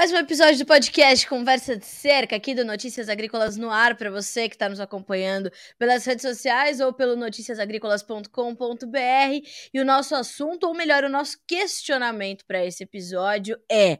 Mais um episódio do podcast Conversa de Cerca, aqui do Notícias Agrícolas no ar, para você que está nos acompanhando pelas redes sociais ou pelo noticiasagricolas.com.br. E o nosso assunto, ou melhor, o nosso questionamento para esse episódio é: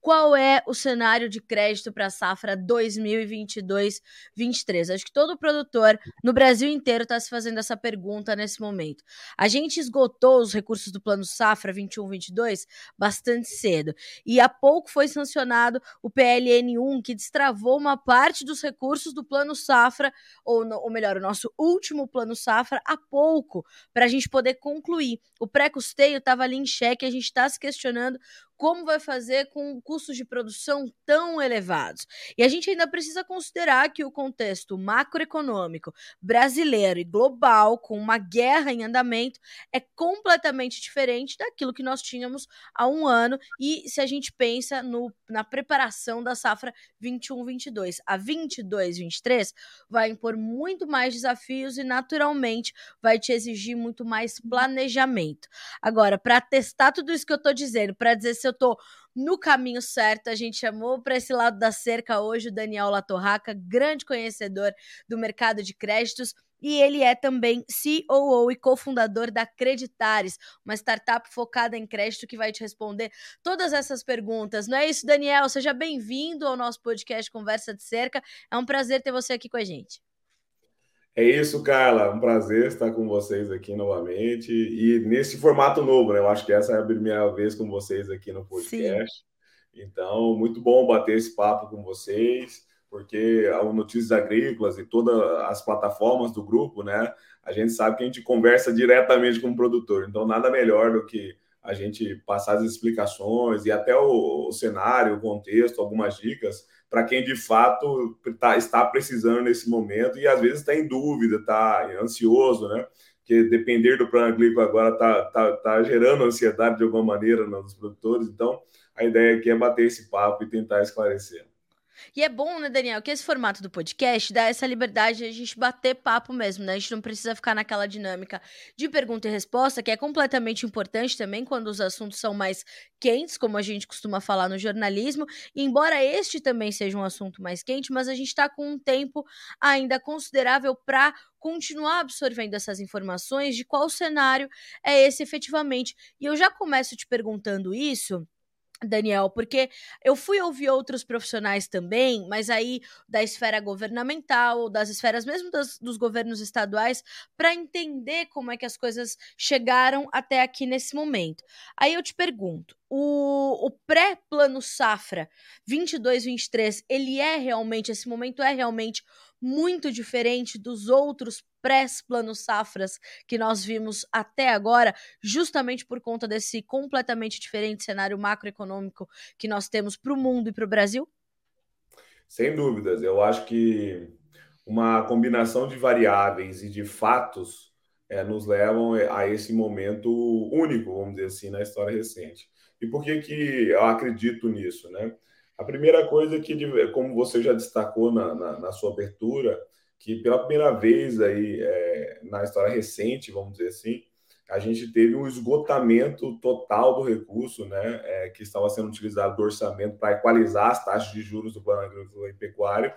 qual é o cenário de crédito para a safra 2022-23? Acho que todo produtor no Brasil inteiro está se fazendo essa pergunta nesse momento. A gente esgotou os recursos do Plano Safra 21-22 bastante cedo e há pouco foi sancionado o PLN1 que destravou uma parte dos recursos do Plano Safra, ou, ou melhor, o nosso último Plano Safra, há pouco, para a gente poder concluir. O pré-custeio estava ali em xeque, a gente está se questionando como vai fazer com custos de produção tão elevados. E a gente ainda precisa considerar que o contexto macroeconômico brasileiro e global, com uma guerra em andamento, é completamente diferente daquilo que nós tínhamos há um ano. E se a gente pensa no, na preparação da safra 21-22, a 22-23 vai impor muito mais desafios e, naturalmente, vai te exigir muito mais planejamento. Agora, para testar tudo isso que eu estou dizendo, para dizer se eu tô no caminho certo. A gente chamou para esse lado da cerca hoje o Daniel Latorraca, grande conhecedor do mercado de créditos. E ele é também COO e cofundador da Creditares, uma startup focada em crédito que vai te responder todas essas perguntas. Não é isso, Daniel? Seja bem-vindo ao nosso podcast Conversa de Cerca. É um prazer ter você aqui com a gente. É isso, Carla. Um prazer estar com vocês aqui novamente e nesse formato novo, né? Eu acho que essa é a primeira vez com vocês aqui no podcast. Sim. Então, muito bom bater esse papo com vocês, porque o Notícias Agrícolas e todas as plataformas do grupo, né? A gente sabe que a gente conversa diretamente com o produtor. Então, nada melhor do que a gente passar as explicações e até o, o cenário, o contexto, algumas dicas para quem de fato tá, está precisando nesse momento e às vezes está em dúvida, está ansioso, né? Porque depender do plano agrícola agora está tá, tá gerando ansiedade de alguma maneira nos produtores. Então, a ideia aqui é bater esse papo e tentar esclarecer. E é bom, né, Daniel, que esse formato do podcast dá essa liberdade de a gente bater papo mesmo, né? A gente não precisa ficar naquela dinâmica de pergunta e resposta, que é completamente importante também quando os assuntos são mais quentes, como a gente costuma falar no jornalismo. E embora este também seja um assunto mais quente, mas a gente está com um tempo ainda considerável para continuar absorvendo essas informações de qual cenário é esse efetivamente. E eu já começo te perguntando isso Daniel, porque eu fui ouvir outros profissionais também, mas aí da esfera governamental, das esferas mesmo das, dos governos estaduais, para entender como é que as coisas chegaram até aqui nesse momento. Aí eu te pergunto, o, o pré-plano safra 22-23, ele é realmente, esse momento é realmente muito diferente dos outros pré-planos safras que nós vimos até agora, justamente por conta desse completamente diferente cenário macroeconômico que nós temos para o mundo e para o Brasil? Sem dúvidas, eu acho que uma combinação de variáveis e de fatos é, nos levam a esse momento único, vamos dizer assim, na história recente. E por que, que eu acredito nisso? Né? A primeira coisa que, como você já destacou na, na, na sua abertura, que pela primeira vez aí é, na história recente, vamos dizer assim, a gente teve um esgotamento total do recurso, né, é, que estava sendo utilizado do orçamento para equalizar as taxas de juros do plano agrícola e pecuário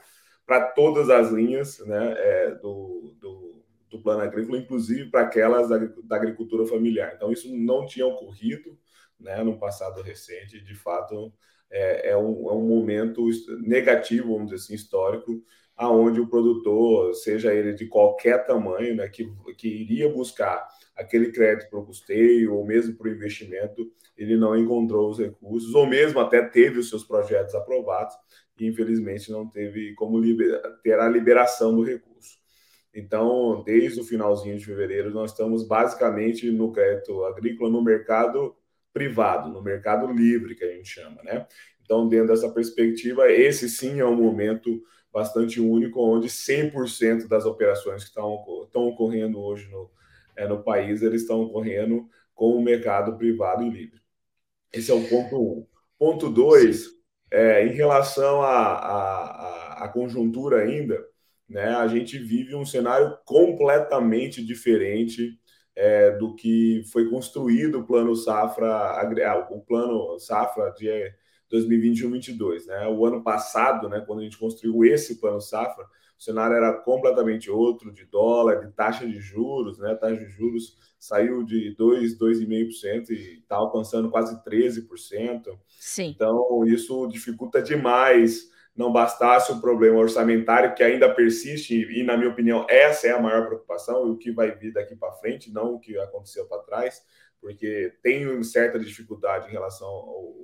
para todas as linhas, né, é, do, do, do, plano agrícola, inclusive para aquelas da, da, agricultura familiar. Então isso não tinha ocorrido, né, no passado recente. De fato, é, é um, é um momento negativo, vamos dizer assim, histórico aonde o produtor, seja ele de qualquer tamanho, né, que, que iria buscar aquele crédito para o custeio ou mesmo para o investimento, ele não encontrou os recursos, ou mesmo até teve os seus projetos aprovados e infelizmente não teve como ter a liberação do recurso. Então, desde o finalzinho de fevereiro, nós estamos basicamente no crédito agrícola no mercado privado, no mercado livre, que a gente chama, né? Então, dentro dessa perspectiva, esse sim é um momento bastante único, onde 100% das operações que estão, estão ocorrendo hoje no, é, no país, eles estão ocorrendo com o mercado privado e livre. Esse é o ponto um. Ponto dois, é, em relação à conjuntura ainda, né, a gente vive um cenário completamente diferente é, do que foi construído o plano safra, o plano safra de 2021-22. Né? O ano passado, né, quando a gente construiu esse plano safra, o cenário era completamente outro, de dólar, de taxa de juros, né? taxa de juros saiu de 2, 2,5% e está alcançando quase 13%. Sim. Então, isso dificulta demais não bastasse o problema orçamentário que ainda persiste, e, na minha opinião, essa é a maior preocupação, e o que vai vir daqui para frente, não o que aconteceu para trás, porque tem certa dificuldade em relação ao,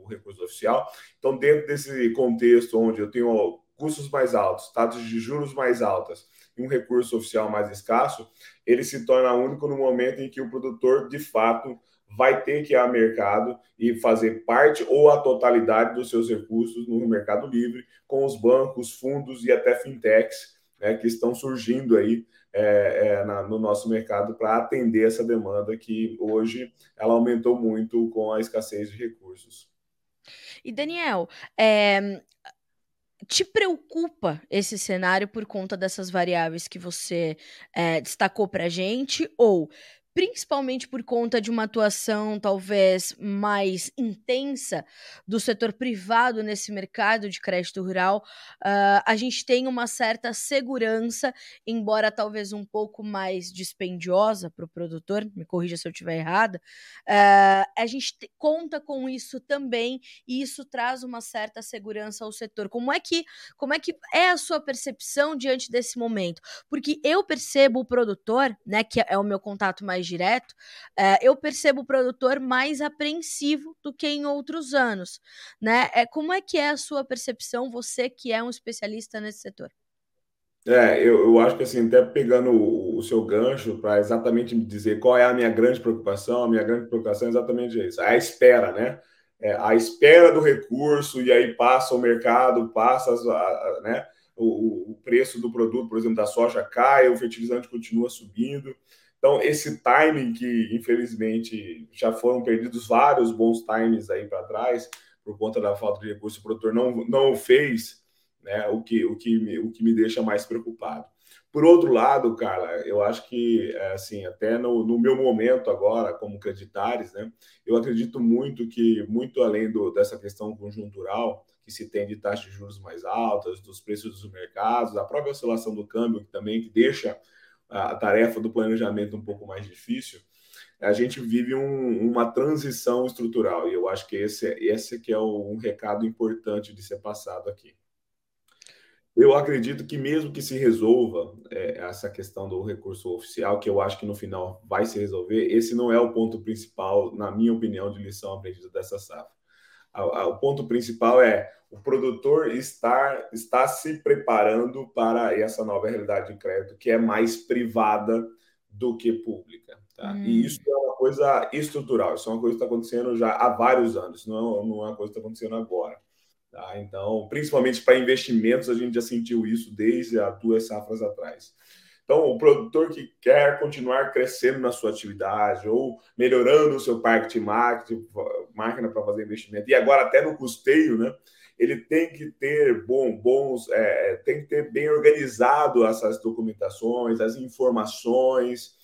ao, recurso oficial. Então, dentro desse contexto onde eu tenho custos mais altos, taxas de juros mais altas e um recurso oficial mais escasso, ele se torna único no momento em que o produtor, de fato, vai ter que ir ao mercado e fazer parte ou a totalidade dos seus recursos no mercado livre, com os bancos, fundos e até fintechs né, que estão surgindo aí é, é, na, no nosso mercado para atender essa demanda que hoje ela aumentou muito com a escassez de recursos. E Daniel, é, te preocupa esse cenário por conta dessas variáveis que você é, destacou para gente? Ou principalmente por conta de uma atuação talvez mais intensa do setor privado nesse mercado de crédito rural, uh, a gente tem uma certa segurança, embora talvez um pouco mais dispendiosa para o produtor, me corrija se eu estiver errada, uh, a gente conta com isso também e isso traz uma certa segurança ao setor. Como é que como é que é a sua percepção diante desse momento? Porque eu percebo o produtor, né, que é o meu contato mais direto, é, eu percebo o produtor mais apreensivo do que em outros anos, né? É, como é que é a sua percepção, você que é um especialista nesse setor? É, eu, eu acho que assim, até pegando o, o seu gancho para exatamente me dizer qual é a minha grande preocupação, a minha grande preocupação é exatamente isso, é a espera, né? É, a espera do recurso, e aí passa o mercado, passa as, a, a, né? O, o, preço do produto, por exemplo, da soja cai, o fertilizante continua subindo. Então, esse timing que, infelizmente, já foram perdidos vários bons times aí para trás, por conta da falta de recurso, o produtor não, não fez, né, o, que, o, que me, o que me deixa mais preocupado. Por outro lado, Carla, eu acho que, é, assim, até no, no meu momento agora, como creditares, né, eu acredito muito que, muito além do, dessa questão conjuntural, que se tem de taxas de juros mais altas, dos preços dos mercados, a própria oscilação do câmbio, que também que deixa a tarefa do planejamento um pouco mais difícil, a gente vive um, uma transição estrutural. E eu acho que esse, esse que é um recado importante de ser passado aqui. Eu acredito que mesmo que se resolva é, essa questão do recurso oficial, que eu acho que no final vai se resolver, esse não é o ponto principal, na minha opinião, de lição aprendida dessa safra. O ponto principal é o produtor estar, está se preparando para essa nova realidade de crédito, que é mais privada do que pública. Tá? Hum. E isso é uma coisa estrutural, isso é uma coisa que está acontecendo já há vários anos, não é, não é uma coisa que está acontecendo agora. Tá? Então, principalmente para investimentos, a gente já sentiu isso desde há duas safras atrás. Então, o produtor que quer continuar crescendo na sua atividade ou melhorando o seu parque de máquina para fazer investimento, e agora até no custeio, né? ele tem que ter bom, bons, é, é, tem que ter bem organizado essas documentações, as informações,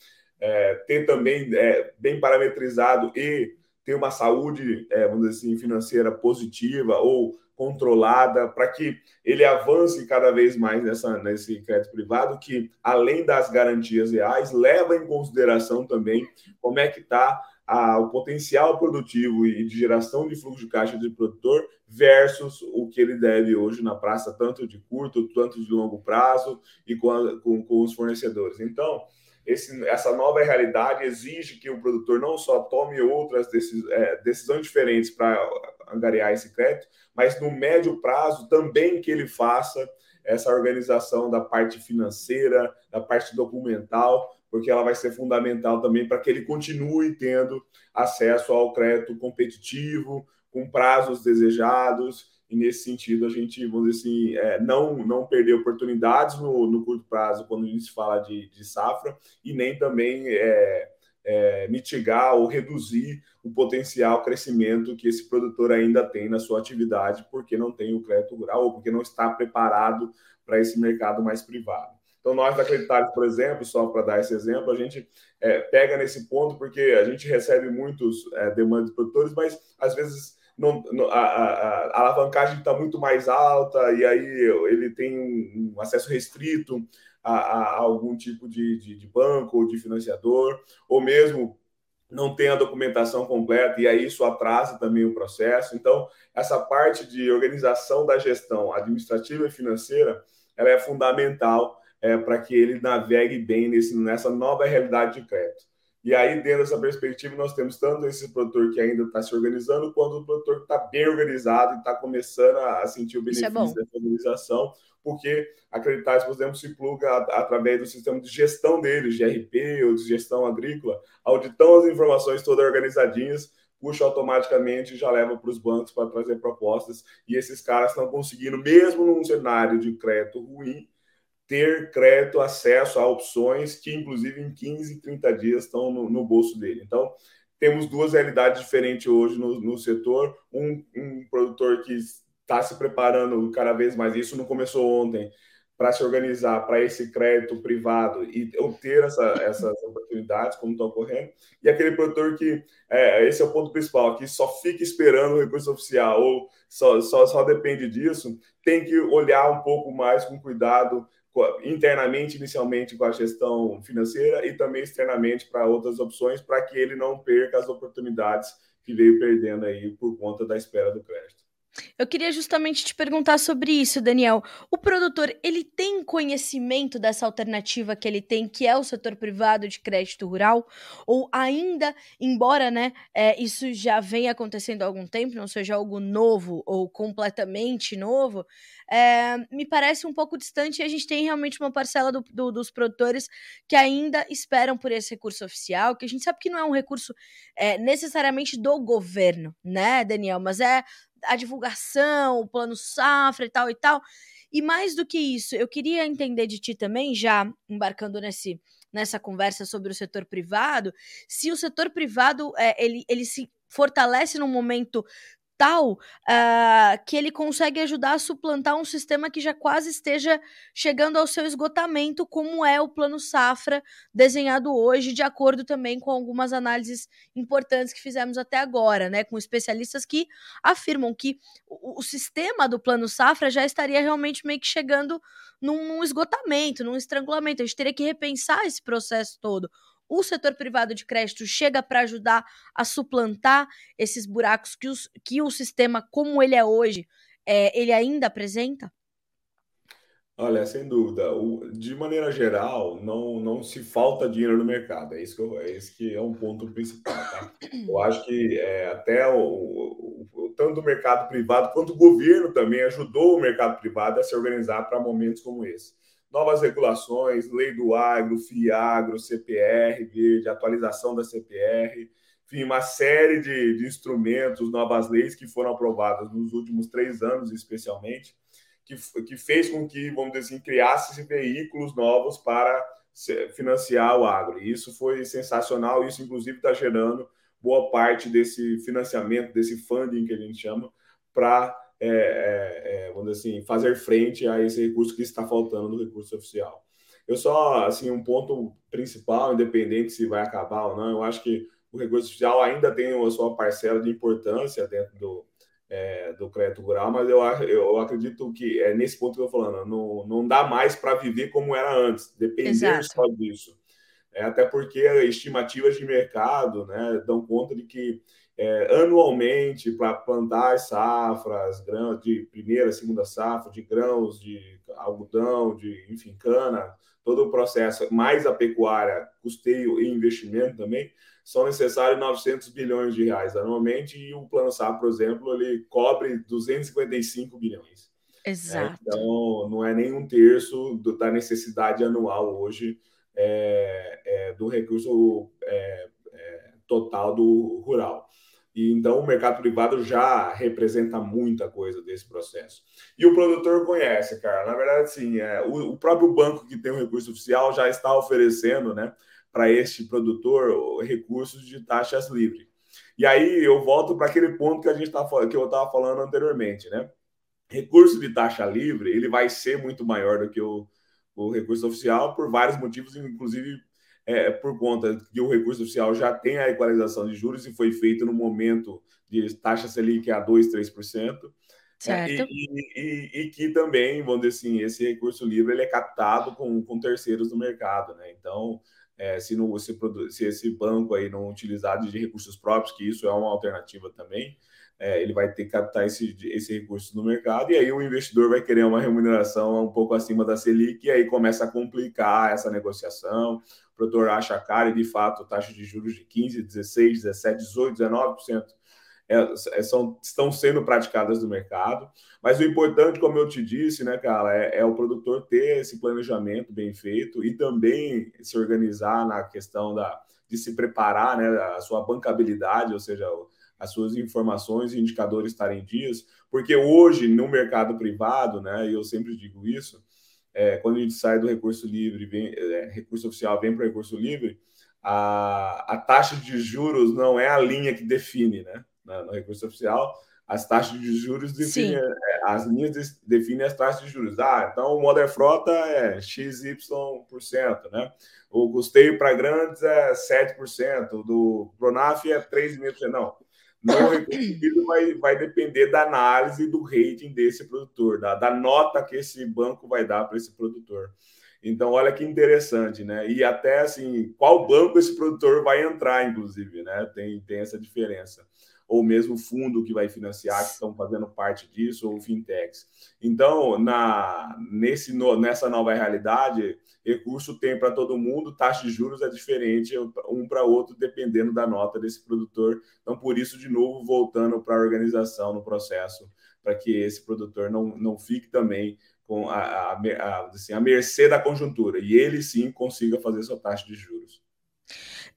é, ter também é, bem parametrizado e ter uma saúde, é, vamos dizer assim, financeira positiva ou controlada, para que ele avance cada vez mais nessa, nesse crédito privado, que além das garantias reais, leva em consideração também como é que está o potencial produtivo e de geração de fluxo de caixa do produtor versus o que ele deve hoje na praça, tanto de curto, tanto de longo prazo e com, a, com, com os fornecedores. Então, esse, essa nova realidade exige que o produtor não só tome outras decis, é, decisões diferentes para angariar esse crédito, mas no médio prazo também que ele faça essa organização da parte financeira, da parte documental, porque ela vai ser fundamental também para que ele continue tendo acesso ao crédito competitivo, com prazos desejados, e nesse sentido a gente, vamos dizer assim, é, não, não perder oportunidades no, no curto prazo quando a gente fala de, de safra, e nem também é, é, mitigar ou reduzir o potencial crescimento que esse produtor ainda tem na sua atividade, porque não tem o crédito rural ou porque não está preparado para esse mercado mais privado. Então, nós da Acreditados, por exemplo, só para dar esse exemplo, a gente é, pega nesse ponto porque a gente recebe muitos é, demandas de produtores, mas às vezes não, a, a, a alavancagem está muito mais alta e aí ele tem um, um acesso restrito a, a, algum tipo de, de, de banco ou de financiador, ou mesmo não tem a documentação completa e aí isso atrasa também o processo. Então, essa parte de organização da gestão administrativa e financeira, ela é fundamental é, para que ele navegue bem nesse, nessa nova realidade de crédito. E aí, dentro dessa perspectiva, nós temos tanto esse produtor que ainda está se organizando, quanto o produtor que está bem organizado e está começando a sentir o é benefício é dessa organização, porque acreditar, por exemplo, se pluga através do sistema de gestão deles, de RP ou de gestão agrícola, auditando as informações todas organizadinhas, puxa automaticamente e já leva para os bancos para trazer propostas. E esses caras estão conseguindo, mesmo num cenário de crédito ruim, ter crédito, acesso a opções que, inclusive, em 15, 30 dias estão no, no bolso dele. Então, temos duas realidades diferentes hoje no, no setor. Um, um, produtor que está se preparando cada vez mais, isso não começou ontem, para se organizar para esse crédito privado e obter essa, essas oportunidades, como estão ocorrendo, e aquele produtor que, é, esse é o ponto principal, que só fica esperando o recurso oficial ou só, só, só depende disso, tem que olhar um pouco mais com cuidado internamente, inicialmente com a gestão financeira e também externamente para outras opções, para que ele não perca as oportunidades que veio perdendo aí por conta da espera do crédito. Eu queria justamente te perguntar sobre isso, Daniel. O produtor, ele tem conhecimento dessa alternativa que ele tem, que é o setor privado de crédito rural? Ou ainda, embora né, é, isso já venha acontecendo há algum tempo, não seja algo novo ou completamente novo, é, me parece um pouco distante e a gente tem realmente uma parcela do, do, dos produtores que ainda esperam por esse recurso oficial, que a gente sabe que não é um recurso é, necessariamente do governo, né, Daniel? Mas é a divulgação, o plano safra e tal e tal. E mais do que isso, eu queria entender de ti também, já embarcando nesse, nessa conversa sobre o setor privado, se o setor privado é, ele, ele se fortalece num momento tal uh, que ele consegue ajudar a suplantar um sistema que já quase esteja chegando ao seu esgotamento, como é o plano safra desenhado hoje, de acordo também com algumas análises importantes que fizemos até agora, né, com especialistas que afirmam que o, o sistema do plano safra já estaria realmente meio que chegando num, num esgotamento, num estrangulamento. A gente teria que repensar esse processo todo o setor privado de crédito chega para ajudar a suplantar esses buracos que, os, que o sistema, como ele é hoje, é, ele ainda apresenta? Olha, sem dúvida. O, de maneira geral, não, não se falta dinheiro no mercado. É isso que, eu, é esse que é um ponto principal. Tá? Eu acho que é, até o, o, tanto o mercado privado quanto o governo também ajudou o mercado privado a se organizar para momentos como esse novas regulações, lei do agro, FIAGRO, CPR, de atualização da CPR, enfim, uma série de, de instrumentos, novas leis que foram aprovadas nos últimos três anos, especialmente, que, que fez com que, vamos dizer assim, criasse veículos novos para financiar o agro. E isso foi sensacional, isso inclusive está gerando boa parte desse financiamento, desse funding que a gente chama, para é, é, é, vamos dizer assim, fazer frente a esse recurso que está faltando no recurso oficial. Eu só, assim, um ponto principal, independente se vai acabar ou não, eu acho que o recurso oficial ainda tem a sua parcela de importância dentro do, é, do crédito rural, mas eu, eu acredito que é nesse ponto que eu estou falando, não, não dá mais para viver como era antes, depender Exato. só disso. É, até porque estimativas de mercado né, dão conta de que é, anualmente para plantar as safras, grãos de primeira, segunda safra, de grãos, de algodão, de enfim, cana, todo o processo, mais a pecuária, custeio e investimento também, são necessários 900 bilhões de reais anualmente e o Plano Safra, por exemplo, ele cobre 255 bilhões. Exato. É, então, não é nem um terço do, da necessidade anual hoje é, é, do recurso é, é, total do rural. E então o mercado privado já representa muita coisa desse processo. E o produtor conhece, cara. Na verdade, sim, é, o, o próprio banco que tem o recurso oficial já está oferecendo, né, para este produtor recursos de taxas livres. E aí eu volto para aquele ponto que a gente tá, que eu estava falando anteriormente, né? Recurso de taxa livre ele vai ser muito maior do que o, o recurso oficial por vários motivos, inclusive é, por conta que o recurso oficial já tem a equalização de juros e foi feito no momento de taxa Selic a 2, 3%. Certo. É, e, e, e, que também, vamos dizer assim, esse recurso livre ele é captado com, com terceiros do mercado, né? Então, é, se, não, se, se, esse banco aí não utilizar de recursos próprios, que isso é uma alternativa também, é, ele vai ter que captar esse, esse recurso no mercado, e aí o investidor vai querer uma remuneração um pouco acima da Selic, e aí começa a complicar essa negociação, o produtor acha caro, e de fato, taxa de juros de 15, 16, 17, 18, 19%, é, são, estão sendo praticadas no mercado. Mas o importante, como eu te disse, né, cara, é, é, o produtor ter esse planejamento bem feito e também se organizar na questão da, de se preparar, né, a sua bancabilidade, ou seja, as suas informações e indicadores estarem em dias, porque hoje no mercado privado, né, e eu sempre digo isso, é, quando a gente sai do recurso livre, vem, é, recurso oficial vem para o recurso livre, a, a taxa de juros não é a linha que define, né? no recurso oficial, as taxas de juros definem, é, as linhas definem as taxas de juros. Ah, então o Modern Frota é XY%, né? O custeio para grandes é 7%, do Pronaf é 3,5%. Não. No recurso vai, vai depender da análise do rating desse produtor, da, da nota que esse banco vai dar para esse produtor. Então, olha que interessante, né? E até assim, qual banco esse produtor vai entrar, inclusive, né? Tem, tem essa diferença ou mesmo fundo que vai financiar, que estão fazendo parte disso, ou fintechs. Então, na, nesse, no, nessa nova realidade, recurso tem para todo mundo, taxa de juros é diferente um para outro, dependendo da nota desse produtor. Então, por isso, de novo, voltando para a organização no processo, para que esse produtor não, não fique também com a, a, a, assim, a mercê da conjuntura, e ele sim consiga fazer sua taxa de juros.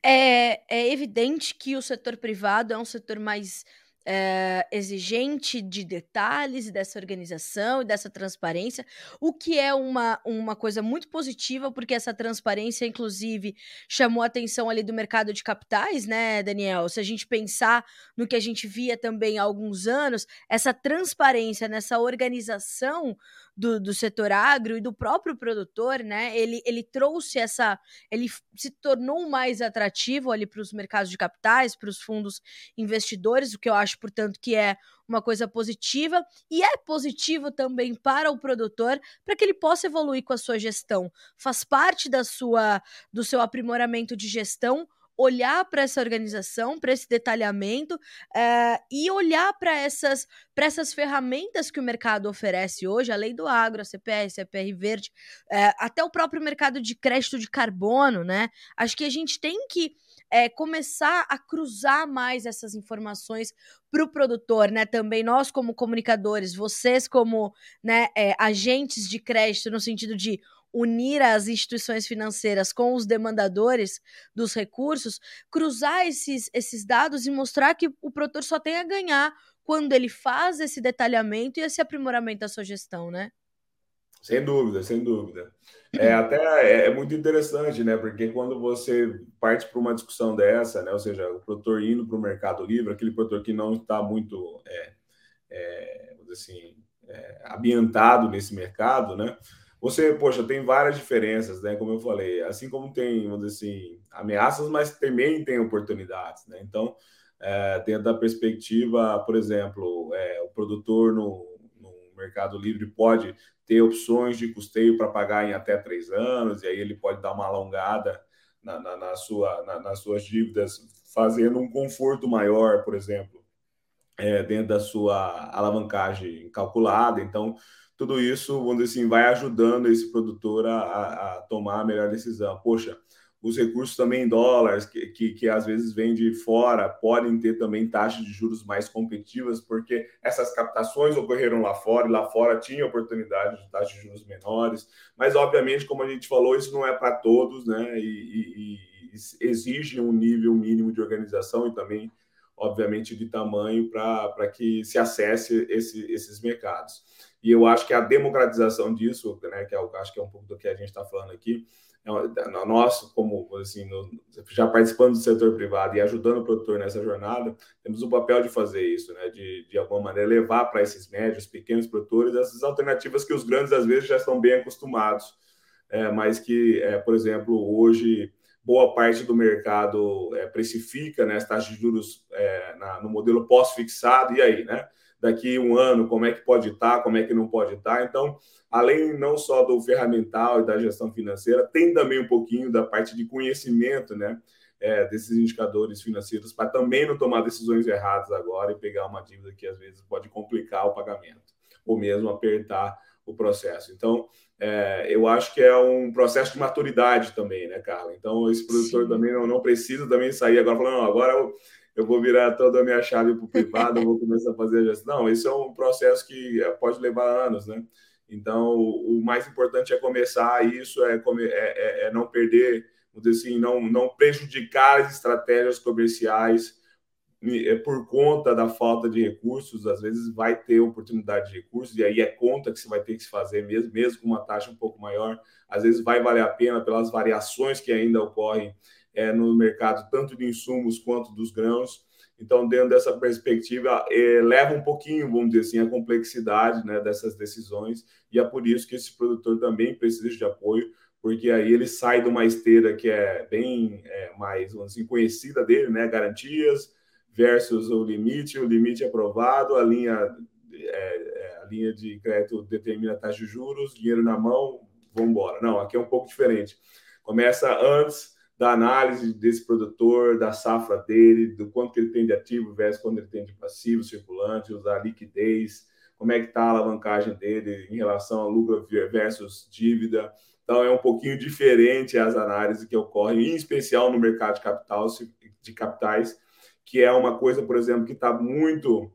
É, é evidente que o setor privado é um setor mais é, exigente de detalhes dessa organização e dessa transparência, o que é uma, uma coisa muito positiva, porque essa transparência, inclusive, chamou a atenção ali do mercado de capitais, né, Daniel? Se a gente pensar no que a gente via também há alguns anos, essa transparência nessa organização do, do setor agro e do próprio produtor, né? Ele, ele trouxe essa. Ele se tornou mais atrativo ali para os mercados de capitais, para os fundos investidores, o que eu acho, portanto, que é uma coisa positiva e é positivo também para o produtor para que ele possa evoluir com a sua gestão. Faz parte da sua do seu aprimoramento de gestão olhar para essa organização, para esse detalhamento uh, e olhar para essas, essas ferramentas que o mercado oferece hoje, a lei do agro, a CPR, CPR verde, uh, até o próprio mercado de crédito de carbono, né? Acho que a gente tem que é, começar a cruzar mais essas informações para o produtor, né? Também nós como comunicadores, vocês como né, é, agentes de crédito no sentido de unir as instituições financeiras com os demandadores dos recursos, cruzar esses, esses dados e mostrar que o produtor só tem a ganhar quando ele faz esse detalhamento e esse aprimoramento da sua gestão, né? Sem dúvida, sem dúvida. É até é, é muito interessante, né? Porque quando você parte para uma discussão dessa, né? Ou seja, o produtor indo para o mercado livre, aquele produtor que não está muito, é, é, assim, é, ambientado nesse mercado, né? Você, poxa, tem várias diferenças, né? Como eu falei, assim como tem, vamos dizer assim, ameaças, mas também tem oportunidades, né? Então, é, dentro da perspectiva, por exemplo, é, o produtor no, Mercado Livre pode ter opções de custeio para pagar em até três anos, e aí ele pode dar uma alongada na, na, na sua, na, nas suas dívidas, fazendo um conforto maior, por exemplo, é, dentro da sua alavancagem calculada. Então, tudo isso, vamos dizer assim, vai ajudando esse produtor a, a tomar a melhor decisão. Poxa, os recursos também em dólares, que, que, que, às vezes vêm de fora, podem ter também taxas de juros mais competitivas, porque essas captações ocorreram lá fora, e lá fora tinha oportunidade de taxas de juros menores. Mas, obviamente, como a gente falou, isso não é para todos, né? E, e, e, exige um nível mínimo de organização e também, obviamente, de tamanho para que se acesse esse, esses mercados. E eu acho que a democratização disso, né, que é, eu acho que é um pouco do que a gente está falando aqui, é, nós, como assim, no, já participando do setor privado e ajudando o produtor nessa jornada, temos o papel de fazer isso, né, de, de alguma maneira levar para esses médios, pequenos produtores, essas alternativas que os grandes às vezes já estão bem acostumados, é, mas que, é, por exemplo, hoje boa parte do mercado é, precifica né, as taxas de juros é, na, no modelo pós-fixado, e aí, né? Daqui um ano, como é que pode estar, como é que não pode estar. Então, além não só do ferramental e da gestão financeira, tem também um pouquinho da parte de conhecimento, né? É, desses indicadores financeiros para também não tomar decisões erradas agora e pegar uma dívida que às vezes pode complicar o pagamento ou mesmo apertar o processo. Então, é, eu acho que é um processo de maturidade também, né, Carla? Então, esse produtor Sim. também não, não, precisa também sair agora falando, não, agora eu, eu vou virar toda a minha chave para o privado, vou começar a fazer a gestão. Não, isso é um processo que pode levar anos, né? Então, o, mais importante é começar isso, é, é, é, é não perder, assim, não, não prejudicar as estratégias comerciais, é por conta da falta de recursos, às vezes vai ter oportunidade de recursos, e aí é conta que você vai ter que se fazer mesmo, mesmo com uma taxa um pouco maior, às vezes vai valer a pena pelas variações que ainda ocorrem é, no mercado, tanto de insumos quanto dos grãos. Então, dentro dessa perspectiva, é, leva um pouquinho, vamos dizer assim, a complexidade né, dessas decisões, e é por isso que esse produtor também precisa de apoio, porque aí ele sai de uma esteira que é bem é, mais, assim, conhecida dele, né, garantias, versus o limite, o limite aprovado, a linha, é, é, a linha de crédito determina a taxa de juros, dinheiro na mão, vamos embora. Não, aqui é um pouco diferente. Começa antes da análise desse produtor, da safra dele, do quanto que ele tem de ativo versus quanto ele tem de passivo circulante, usar liquidez, como é que está a alavancagem dele em relação a lucro versus dívida. Então, é um pouquinho diferente as análises que ocorrem, em especial no mercado de capital, de capitais, que é uma coisa, por exemplo, que está muito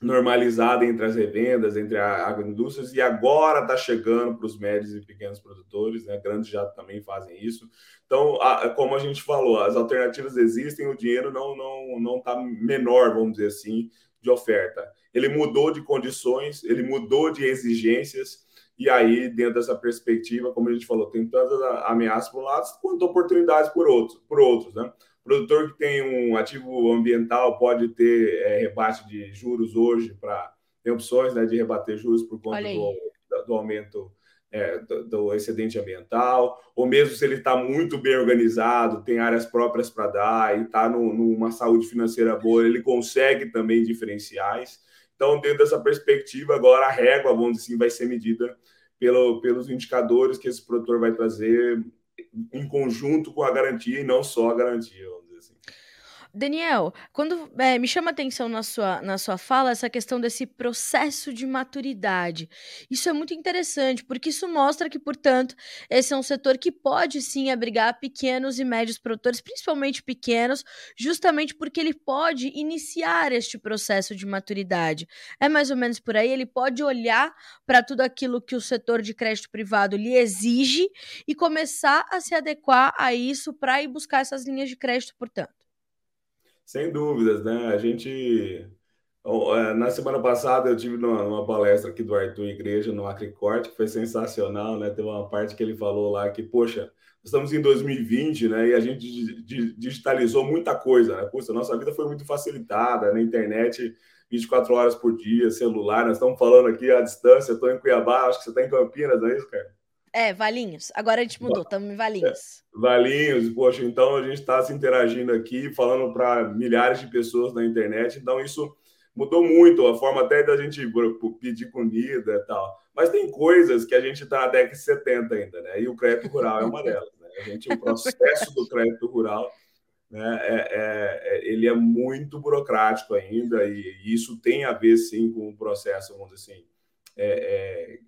normalizada entre as revendas, entre as agroindústrias, e agora está chegando para os médios e pequenos produtores, né? grandes já também fazem isso. Então, a, como a gente falou, as alternativas existem, o dinheiro não não não está menor, vamos dizer assim, de oferta. Ele mudou de condições, ele mudou de exigências, e aí, dentro dessa perspectiva, como a gente falou, tem tantas ameaças por um lado, quanto oportunidades por outros, por outros, né? Produtor que tem um ativo ambiental pode ter é, rebate de juros hoje para tem opções né, de rebater juros por conta do, do, aumento é, do, do, excedente ambiental, ou mesmo se ele está muito bem organizado, tem áreas próprias para dar e está numa saúde financeira boa, ele consegue também diferenciais. Então, dentro dessa perspectiva, agora a régua, vamos dizer assim, vai ser medida pelo, pelos indicadores que esse produtor vai trazer em conjunto com a garantia e não só a garantia. Daniel, quando é, me chama atenção na sua, na sua fala essa questão desse processo de maturidade. Isso é muito interessante, porque isso mostra que, portanto, esse é um setor que pode sim abrigar pequenos e médios produtores, principalmente pequenos, justamente porque ele pode iniciar este processo de maturidade. É mais ou menos por aí, ele pode olhar para tudo aquilo que o setor de crédito privado lhe exige e começar a se adequar a isso para ir buscar essas linhas de crédito, portanto. Sem dúvidas, né? A gente. É, na semana passada eu tive numa, palestra aqui do Arthur Igreja no Acricorte, que foi sensacional, né? Teve uma parte que ele falou lá que, poxa, estamos em 2020, né? E a gente digitalizou muita coisa, né? Poxa, nossa vida foi muito facilitada na internet, 24 horas por dia, celular. Nós estamos falando aqui à distância, estou em Cuiabá, acho que você está em Campinas, não é isso, cara? É, Valinhos. Agora a gente mudou, estamos em Valinhos. É, Valinhos, poxa, então a gente está se interagindo aqui, falando para milhares de pessoas na internet, então isso mudou muito, a forma até da gente pedir comida e tal. Mas tem coisas que a gente está na década de 70 ainda, né? E o crédito rural é uma delas. Né? A gente, o processo do crédito rural né, é, é, é, ele é muito burocrático ainda, e, isso tem a ver, sim, com o processo, vamos dizer assim, é, é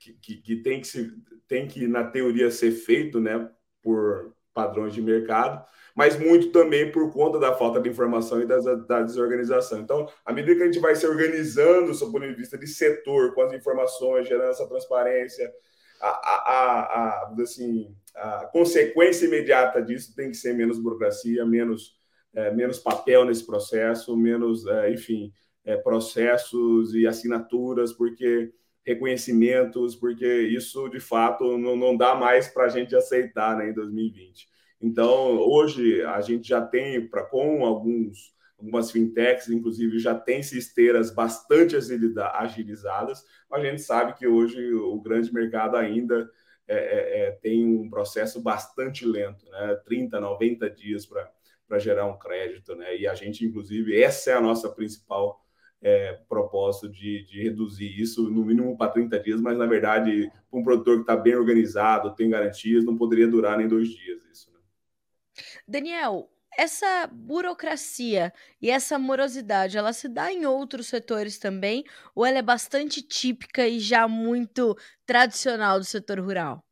que, que, tem, que se, tem que, na teoria, ser feito né, por padrões de mercado, mas muito também por conta da falta de informação e da, da desorganização. Então, à medida que a gente vai se organizando, do ponto de vista de setor, com as informações, gerando essa transparência, a, a, a, assim, a consequência imediata disso tem que ser menos burocracia, menos, é, menos papel nesse processo, menos, é, enfim, é, processos e assinaturas, porque reconhecimentos, porque isso de fato não, não dá mais para a gente aceitar né, em 2020. Então, hoje a gente já tem, para com alguns algumas fintechs, inclusive, já tem esteiras bastante agilizadas, mas a gente sabe que hoje o grande mercado ainda é, é, é tem um processo bastante lento, né? 30, 90 dias para gerar um crédito, né? E a gente, inclusive, essa é a nossa principal é, propósito de, de, reduzir isso no mínimo para 30 dias, mas na verdade, um produtor que está bem organizado, tem garantias, não poderia durar nem dois dias isso. Né? Daniel, essa burocracia e essa morosidade, ela se dá em outros setores também, ou ela é bastante típica e já muito tradicional do setor rural?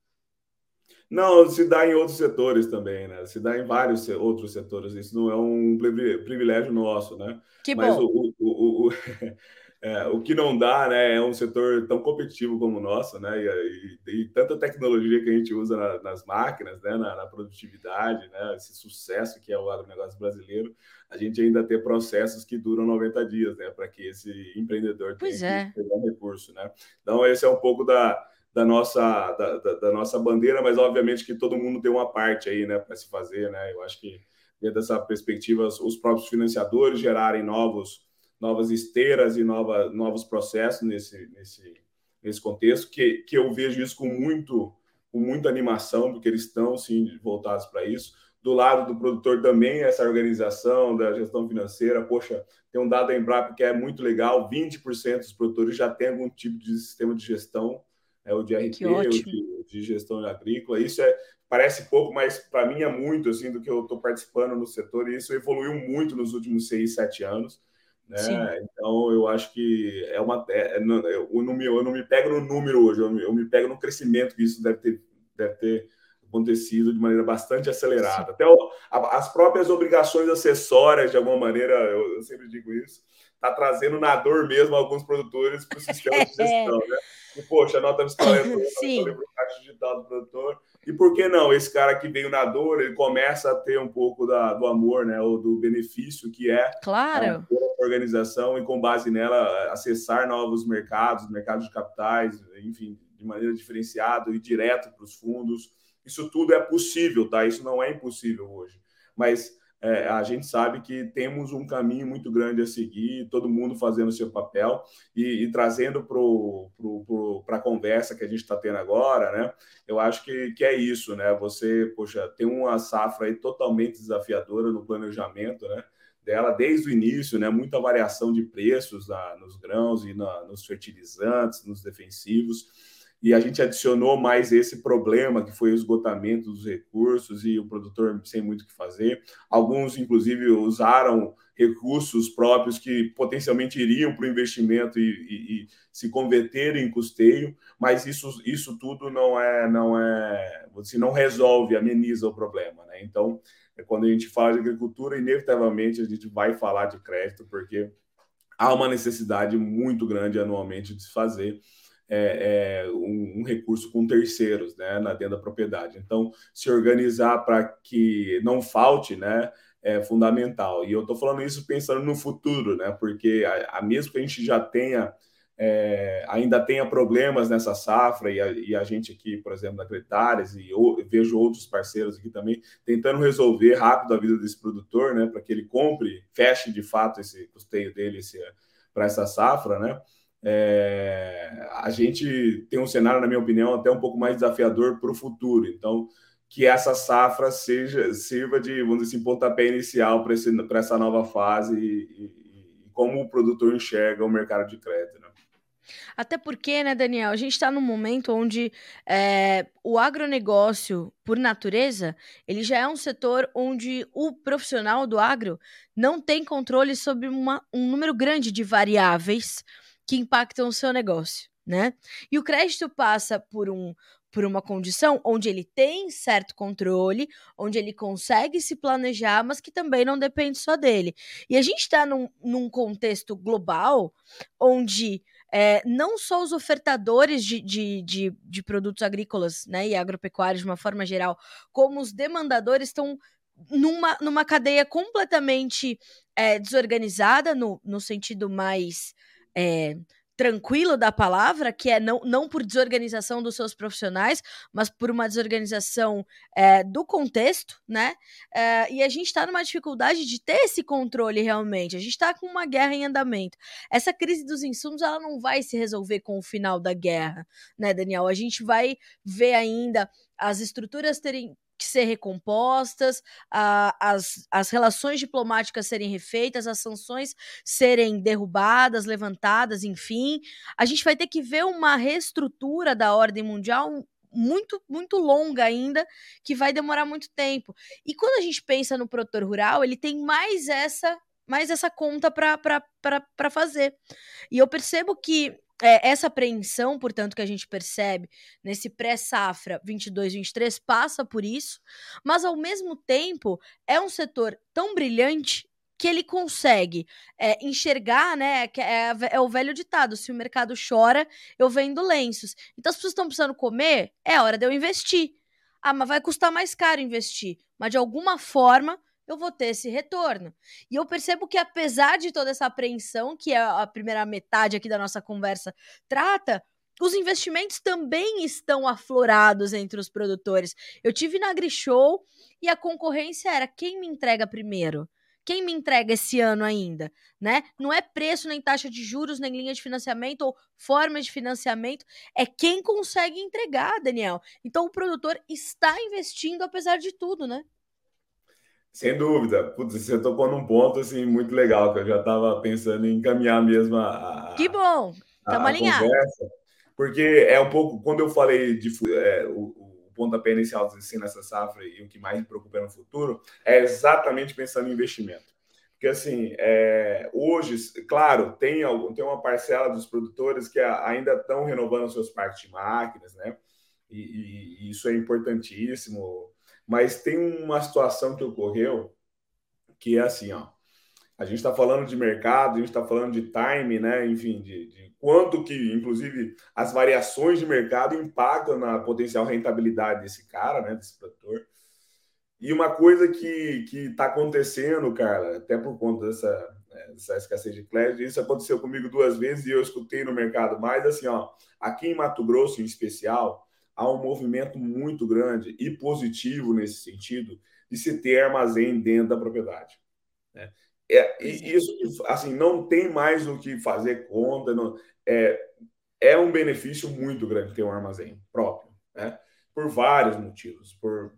Não, se dá em outros setores também, né? Se dá em vários outros setores. Isso não é um privilégio nosso, né? Que Mas bom. O, o, o, é, o que não dá, né? É um setor tão competitivo como o nosso, né? E, e, e tanta tecnologia que a gente usa na, nas máquinas, né? Na, na, produtividade, né? Esse sucesso que é o agronegócio brasileiro, a gente ainda tem processos que duram 90 dias, né? Para que esse empreendedor pois tenha é. que pegar recurso, né? Então, esse é um pouco da da nossa, da, da, da, nossa bandeira, mas obviamente que todo mundo tem uma parte aí, né, para se fazer, né? Eu acho que dentro dessa perspectiva, os próprios financiadores gerarem novos, novas esteiras e nova, novos processos nesse, nesse, nesse contexto, que, que eu vejo isso com muito com muita animação, porque eles estão sim voltados para isso. Do lado do produtor também, essa organização da gestão financeira, poxa, tem um dado da Embrapa que é muito legal, 20% dos produtores já tem algum tipo de sistema de gestão é o de RP, o de, de, gestão agrícola. Isso é, parece pouco, mas para mim é muito assim do que eu estou participando no setor e isso evoluiu muito nos últimos seis, sete anos. Né? Então eu acho que é uma, é, é eu, não me, eu não me pego no número hoje, eu me, eu me pego no crescimento que isso deve ter, deve ter acontecido de maneira bastante acelerada. Sim. Até o, a, as próprias obrigações acessórias, de alguma maneira, eu, eu sempre digo isso, está trazendo na dor mesmo alguns produtores para o sistema de gestão, né? E, poxa, nota fiscal é o digital do produtor. E por que não? Esse cara que veio na dor, ele começa a ter um pouco da, do amor, né? Ou do benefício que é claro. a organização e, com base nela, acessar novos mercados, mercados de capitais, enfim, de maneira diferenciada e direto para os fundos. Isso tudo é possível, tá? Isso não é impossível hoje. Mas é, a gente sabe que temos um caminho muito grande a seguir, todo mundo fazendo o seu papel e, e trazendo para a conversa que a gente está tendo agora, né? Eu acho que, que é isso, né? Você, poxa, tem uma safra aí totalmente desafiadora no planejamento, né? Dela desde o início, né? Muita variação de preços na, nos grãos e na, nos fertilizantes, nos defensivos e a gente adicionou mais esse problema que foi o esgotamento dos recursos e o produtor sem muito o que fazer. Alguns, inclusive, usaram recursos próprios que potencialmente iriam para o investimento e, e, e, se converterem em custeio, mas isso, isso tudo não é, não é, você não resolve, ameniza o problema, né? Então, é quando a gente fala de agricultura, inevitavelmente a gente vai falar de crédito, porque há uma necessidade muito grande anualmente de se fazer é, é, um, um, recurso com terceiros né, na dentro da propriedade. Então, se organizar para que não falte, né, é fundamental. E eu estou falando isso pensando no futuro, né, porque a, a mesmo que a gente já tenha é, ainda tenha problemas nessa safra, e a, e a gente aqui, por exemplo, na Cretares, e vejo outros parceiros aqui também, tentando resolver rápido a vida desse produtor, né, para que ele compre, feche de fato esse custeio dele para essa safra, né? É, a gente tem um cenário, na minha opinião, até um pouco mais desafiador para o futuro. Então, que essa safra seja sirva de, vamos dizer assim, pontapé inicial para essa nova fase e, e, como o produtor enxerga o mercado de crédito. Né? Até porque, né, Daniel, a gente está num momento onde é, o agronegócio, por natureza, ele já é um setor onde o profissional do agro não tem controle sobre uma, um número grande de variáveis que impactam o seu negócio, né? E o crédito passa por um por uma condição onde ele tem certo controle, onde ele consegue se planejar, mas que também não depende só dele. E a gente está num, num contexto global onde é, não só os ofertadores de, de, de, de, produtos agrícolas né, e agropecuários de uma forma geral, como os demandadores estão numa, numa cadeia completamente é, desorganizada, no, no sentido mais é, tranquilo da palavra, que é não, não por desorganização dos seus profissionais, mas por uma desorganização é, do contexto, né? É, e a gente está numa dificuldade de ter esse controle realmente. A gente está com uma guerra em andamento. Essa crise dos insumos ela não vai se resolver com o final da guerra, né, Daniel? A gente vai ver ainda as estruturas terem que ser recompostas, a, as, as relações diplomáticas serem refeitas, as sanções serem derrubadas, levantadas, enfim. A gente vai ter que ver uma reestrutura da ordem mundial muito, muito longa ainda, que vai demorar muito tempo. E quando a gente pensa no produtor rural, ele tem mais essa mais essa conta para fazer. E eu percebo que é, essa apreensão, portanto, que a gente percebe nesse pré-safra 22-23 passa por isso, mas ao mesmo tempo é um setor tão brilhante que ele consegue é, enxergar, né? É, é, o velho ditado: se o mercado chora, eu vendo lenços. Então, as pessoas estão precisando comer, é hora de eu investir. Ah, mas vai custar mais caro investir. Mas de alguma forma eu vou ter esse retorno. E eu percebo que, apesar de toda essa apreensão, que é a primeira metade aqui da nossa conversa trata, os investimentos também estão aflorados entre os produtores. Eu tive na AgriShow e a concorrência era quem me entrega primeiro. Quem me entrega esse ano ainda, né? Não é preço, nem taxa de juros, nem linha de financiamento ou forma de financiamento, é quem consegue entregar, Daniel. Então o produtor está investindo apesar de tudo, né? Sem dúvida. Putz, você tocou num ponto assim muito legal, que eu já estava pensando em encaminhar mesmo a. Que bom! Estamos alinhados. Porque é um pouco, quando eu falei de é, o, o pontapé inicial assim, nessa safra e o que mais me preocupa no futuro, é exatamente pensando em investimento. Porque, assim, é, hoje, claro, tem, algum, tem uma parcela dos produtores que ainda estão renovando seus parques de máquinas, né? E, e, e isso é importantíssimo mas tem uma situação que ocorreu que é assim, ó. A gente está falando de mercado, a gente está falando de time, né? Enfim, de, de, quanto que, inclusive, as variações de mercado impactam na potencial rentabilidade desse cara, né? Desse produtor. E uma coisa que está acontecendo, cara, até por conta dessa, né, dessa escassez de crédito, isso aconteceu comigo duas vezes e eu escutei no mercado mais, assim, ó, aqui em Mato Grosso, em especial, há um movimento muito grande e positivo nesse sentido de se ter armazém dentro da propriedade. Né? É, isso, assim, não tem mais o que fazer conta, não, é, é um benefício muito grande ter um armazém próprio, né? por vários motivos, por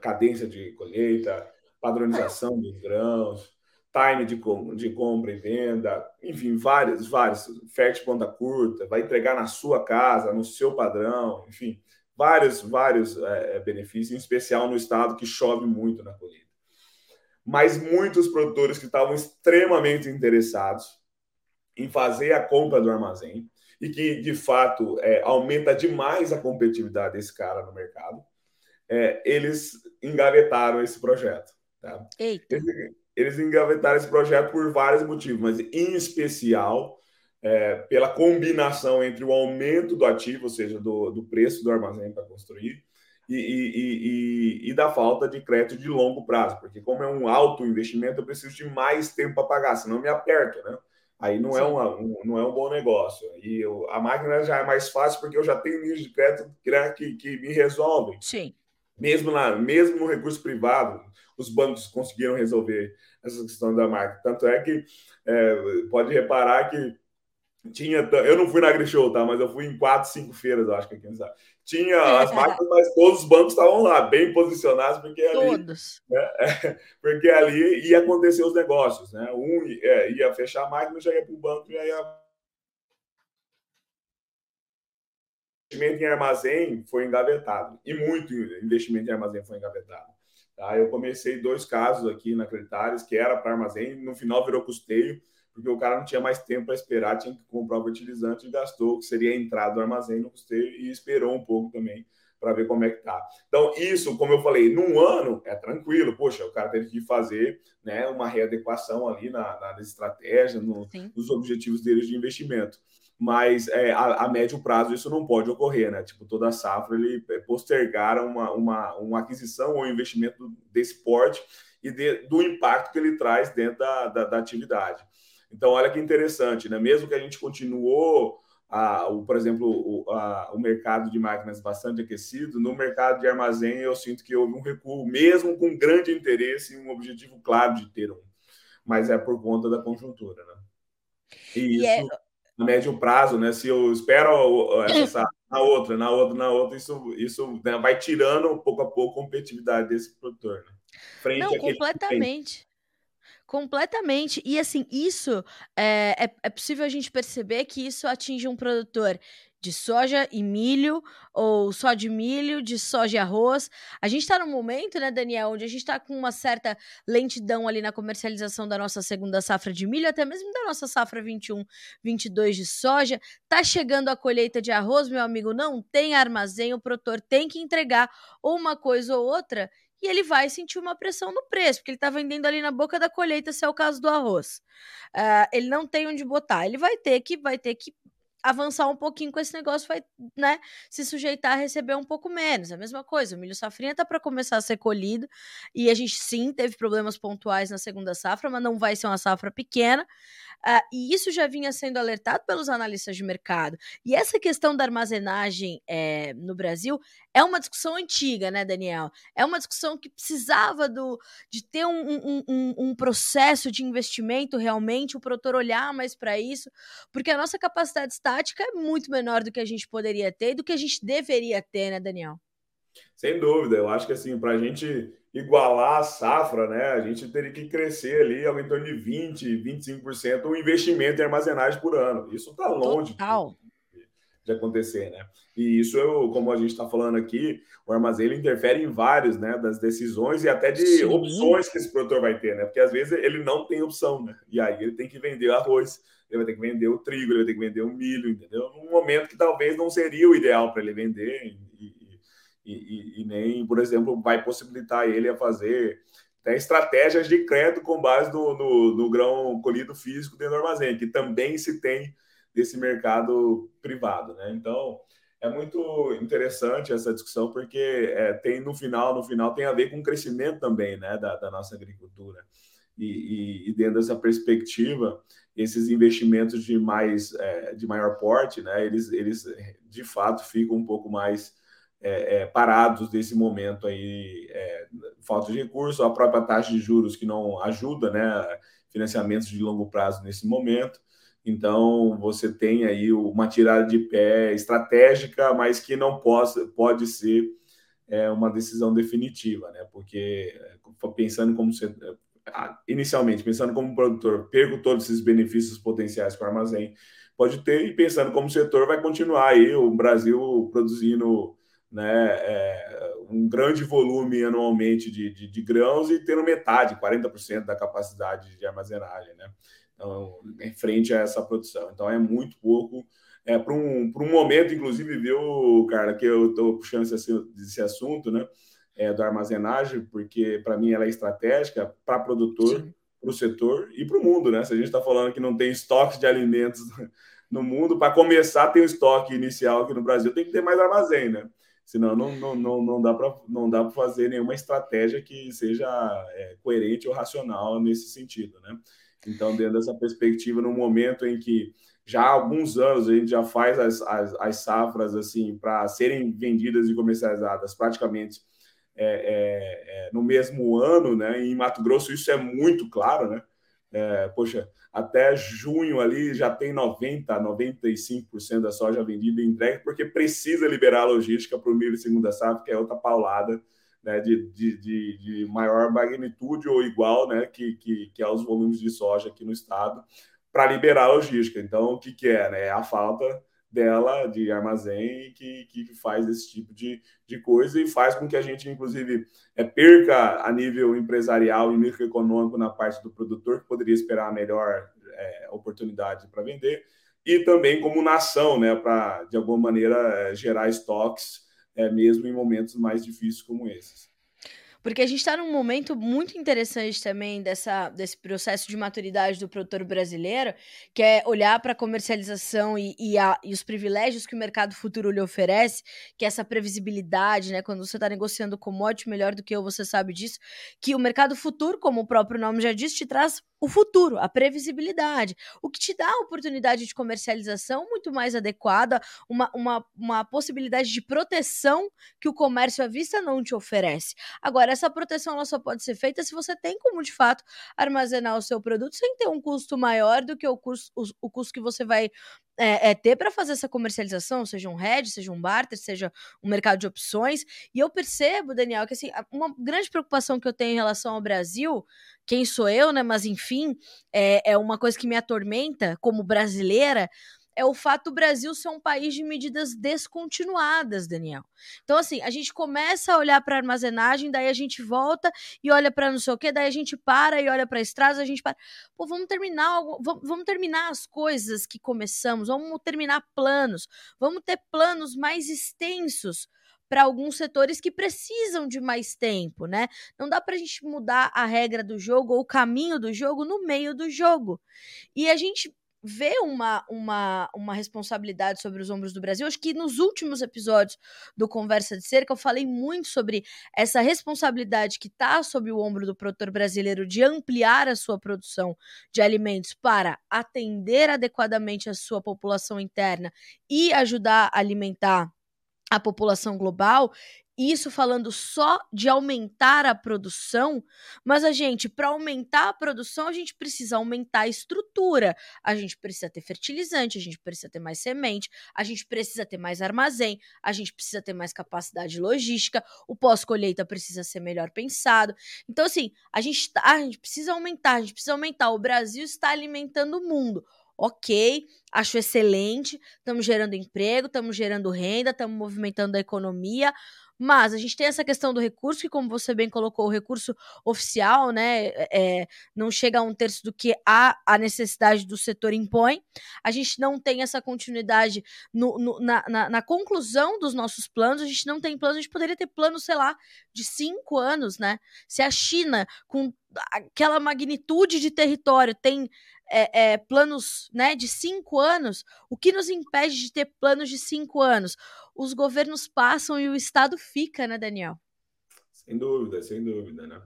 cadência de colheita, padronização dos grãos, time de, de compra e venda, enfim, vários, vários, fértil ponta curta, vai entregar na sua casa, no seu padrão, enfim, vários, vários é, é, benefícios, em especial no estado que chove muito na colheita. Mas muitos produtores que estavam extremamente interessados em fazer a compra do armazém e que, de fato, é, aumenta demais a competitividade desse cara no mercado, é, eles engavetaram esse projeto. Tá? Eles, eles engavetaram esse projeto por vários motivos, mas em especial é, pela combinação entre o aumento do ativo, ou seja, do, do preço do armazém para construir, e, e, e, e, da falta de crédito de longo prazo, porque como é um alto investimento, eu preciso de mais tempo para pagar, senão me aperto, né? Aí não é, uma, um, não é um bom negócio. E eu, a máquina já é mais fácil porque eu já tenho linhas de crédito que, que me resolvem. Sim. Mesmo, na, mesmo no recurso privado, os bancos conseguiram resolver essa questão da máquina. Tanto é que é, pode reparar que tinha, eu não fui na AgriShow, tá? Mas eu fui em quatro, cinco feiras, eu acho que aqui no estado. Tinha as máquinas, mas todos os bancos estavam lá, bem posicionados, porque ali, todos. Né, porque ali ia acontecer os negócios, né? Um é, ia fechar a máquina, já ia para o banco, já ia. Investimento em armazém foi engavetado, e muito investimento em armazém foi engavetado. Tá? Eu comecei dois casos aqui na Creditares, que era para armazém, no final virou custeio porque o cara não tinha mais tempo para esperar, tinha que comprar o fertilizante e gastou, que seria a entrada do armazém no custeio, e esperou um pouco também para ver como é que tá. Então, isso, como eu falei, num ano é tranquilo, poxa, o cara teve que fazer né, uma readequação ali na, na estratégia, no, nos objetivos dele de investimento. Mas é, a, a, médio prazo isso não pode ocorrer, né? Tipo, toda a safra ele é, postergar uma, uma, uma aquisição ou investimento desse porte e de, do impacto que ele traz dentro da, da, da atividade. Então, olha que interessante, né? Mesmo que a gente continuou a, o, por exemplo, o, a, o mercado de máquinas bastante aquecido, no mercado de armazém eu sinto que houve um recuo, mesmo com grande interesse e um objetivo claro de ter um, mas é por conta da conjuntura, né? E, é isso, é... no médio prazo, né? Se eu espero essa na outra, na outra, na outra, isso, isso né, vai tirando pouco a pouco a competitividade desse produtor, né? Frente Não, completamente. Completamente. E assim, isso é, é, é, possível a gente perceber que isso atinge um produtor de soja e milho, ou só de milho, de soja e arroz. A gente está num momento, né, Daniel, onde a gente está com uma certa lentidão ali na comercialização da nossa segunda safra de milho, até mesmo da nossa safra 21, 22 de soja. Tá chegando a colheita de arroz, meu amigo, não tem armazém, o produtor tem que entregar uma coisa ou outra e ele vai sentir uma pressão no preço, porque ele está vendendo ali na boca da colheita, se é o caso do arroz. Uh, ele não tem onde botar, ele vai ter que vai ter que avançar um pouquinho com esse negócio, vai né, se sujeitar a receber um pouco menos. A mesma coisa, o milho safrinha tá para começar a ser colhido e a gente sim teve problemas pontuais na segunda safra, mas não vai ser uma safra pequena. Uh, e isso já vinha sendo alertado pelos analistas de mercado. E essa questão da armazenagem é, no Brasil é uma discussão antiga, né, Daniel? É uma discussão que precisava do, de ter um, um, um, um processo de investimento realmente, o produtor olhar mais para isso, porque a nossa capacidade estática é muito menor do que a gente poderia ter e do que a gente deveria ter, né, Daniel? Sem dúvida, eu acho que assim, para a gente igualar a safra, né, a gente teria que crescer ali ao em torno de 20, 25% o investimento em armazenagem por ano. Isso está longe Total. de acontecer, né? E isso, eu, como a gente está falando aqui, o armazém ele interfere em vários, né, das decisões e até de Sim. opções que esse produtor vai ter, né? Porque às vezes ele não tem opção, né? E aí ele tem que vender arroz, ele vai ter que vender o trigo, ele vai ter que vender o milho, entendeu? Num momento que talvez não seria o ideal para ele vender e, e, e, nem, por exemplo, vai possibilitar ele a fazer tem estratégias de crédito com base no, no, no, grão colhido físico dentro do armazém, que também se tem desse mercado privado, né? Então é muito interessante essa discussão porque é, tem no final, no final tem a ver com o crescimento também, né, da, da nossa agricultura e, e, dentro dessa perspectiva esses investimentos de mais é, de maior porte, né, eles eles de fato ficam um pouco mais é, é, parados desse momento aí, é, falta de recurso, a própria taxa de juros que não ajuda, né, financiamentos de longo prazo nesse momento. Então, você tem aí uma tirada de pé estratégica, mas que não possa, pode ser é, uma decisão definitiva, né? Porque pensando como inicialmente, pensando como produtor, perco todos esses benefícios potenciais que o armazém pode ter, e pensando como setor, vai continuar aí o Brasil produzindo né, é, um grande volume anualmente de, de, de, grãos e tendo metade, 40% da capacidade de armazenagem, né? Então, em frente a essa produção. Então, é muito pouco. É, para um, um momento, inclusive, viu, cara, que eu estou puxando esse, esse assunto, né? É, da armazenagem, porque para mim ela é estratégica para produtor, para o setor e para o mundo, né? Se a gente está falando que não tem estoques de alimentos no mundo, para começar, tem um estoque inicial aqui no Brasil, tem que ter mais armazém, né? Senão não, não, não, não dá para não dá para fazer nenhuma estratégia que seja é, coerente ou racional nesse sentido, né? Então, dentro dessa perspectiva, no momento em que já há alguns anos a gente já faz as, as, as safras assim para serem vendidas e comercializadas praticamente é, é, é, no mesmo ano, né? em Mato Grosso isso é muito claro, né? É, poxa, até junho ali já tem 90, 95% da soja vendida e entregue, porque precisa liberar a logística para o milho segunda safra, que é outra paulada né, de, de, de, de, maior magnitude ou igual né, que, que, que aos volumes de soja aqui no estado, para liberar a logística. Então, o que, que é? Né? É a falta dela de armazém que, que faz esse tipo de, de coisa e faz com que a gente, inclusive, é, perca a nível empresarial e microeconômico na parte do produtor, que poderia esperar a melhor é, oportunidade para vender, e também como nação, né, para, de alguma maneira, é, gerar estoques, é, mesmo em momentos mais difíceis como esses. Porque a gente está num momento muito interessante também dessa, desse processo de maturidade do produtor brasileiro, que é olhar para a comercialização e, e, a, e, os privilégios que o mercado futuro lhe oferece, que é essa previsibilidade, né? Quando você está negociando commodity, melhor do que eu, você sabe disso, que o mercado futuro, como o próprio nome já diz, te traz o futuro, a previsibilidade, o que te dá a oportunidade de comercialização muito mais adequada, uma, uma, uma possibilidade de proteção que o comércio à vista não te oferece. Agora, essa proteção ela só pode ser feita se você tem como, de fato, armazenar o seu produto sem ter um custo maior do que o custo, o, o custo que você vai é, é, ter para fazer essa comercialização, seja um hedge, seja um barter, seja um mercado de opções. E eu percebo, Daniel, que assim, uma grande preocupação que eu tenho em relação ao Brasil, quem sou eu, né? Mas enfim, é, é uma coisa que me atormenta como brasileira é o fato do Brasil ser um país de medidas descontinuadas, Daniel. Então, assim, a gente começa a olhar para armazenagem, daí a gente volta e olha para não sei o quê, daí a gente para e olha para estradas, a gente para. Pô, vamos terminar, vamos terminar as coisas que começamos, vamos terminar planos, vamos ter planos mais extensos para alguns setores que precisam de mais tempo, né? Não dá para a gente mudar a regra do jogo ou o caminho do jogo no meio do jogo. E a gente vê uma, uma, uma responsabilidade sobre os ombros do Brasil. Acho que nos últimos episódios do Conversa de Cerca eu falei muito sobre essa responsabilidade que está sob o ombro do produtor brasileiro de ampliar a sua produção de alimentos para atender adequadamente a sua população interna e ajudar a alimentar a população global isso falando só de aumentar a produção, mas a gente, para aumentar a produção, a gente precisa aumentar a estrutura. A gente precisa ter fertilizante, a gente precisa ter mais semente, a gente precisa ter mais armazém, a gente precisa ter mais capacidade logística, o pós-colheita precisa ser melhor pensado. Então, assim, a gente, tá, a gente precisa aumentar, a gente precisa aumentar. O Brasil está alimentando o mundo ok, acho excelente, estamos gerando emprego, estamos gerando renda, estamos movimentando a economia, mas a gente tem essa questão do recurso, que, como você bem colocou, o recurso oficial, né, é, não chega a um terço do que a, a necessidade do setor impõe. A gente não tem essa continuidade no, no, na, na, na, conclusão dos nossos planos. A gente não tem planos, a gente poderia ter planos, sei lá, de cinco anos, né? Se a China, com aquela magnitude de território, tem é, é, planos né, de cinco anos, o que nos impede de ter planos de cinco anos? Os governos passam e o Estado fica, né, Daniel? Sem dúvida, sem dúvida, né?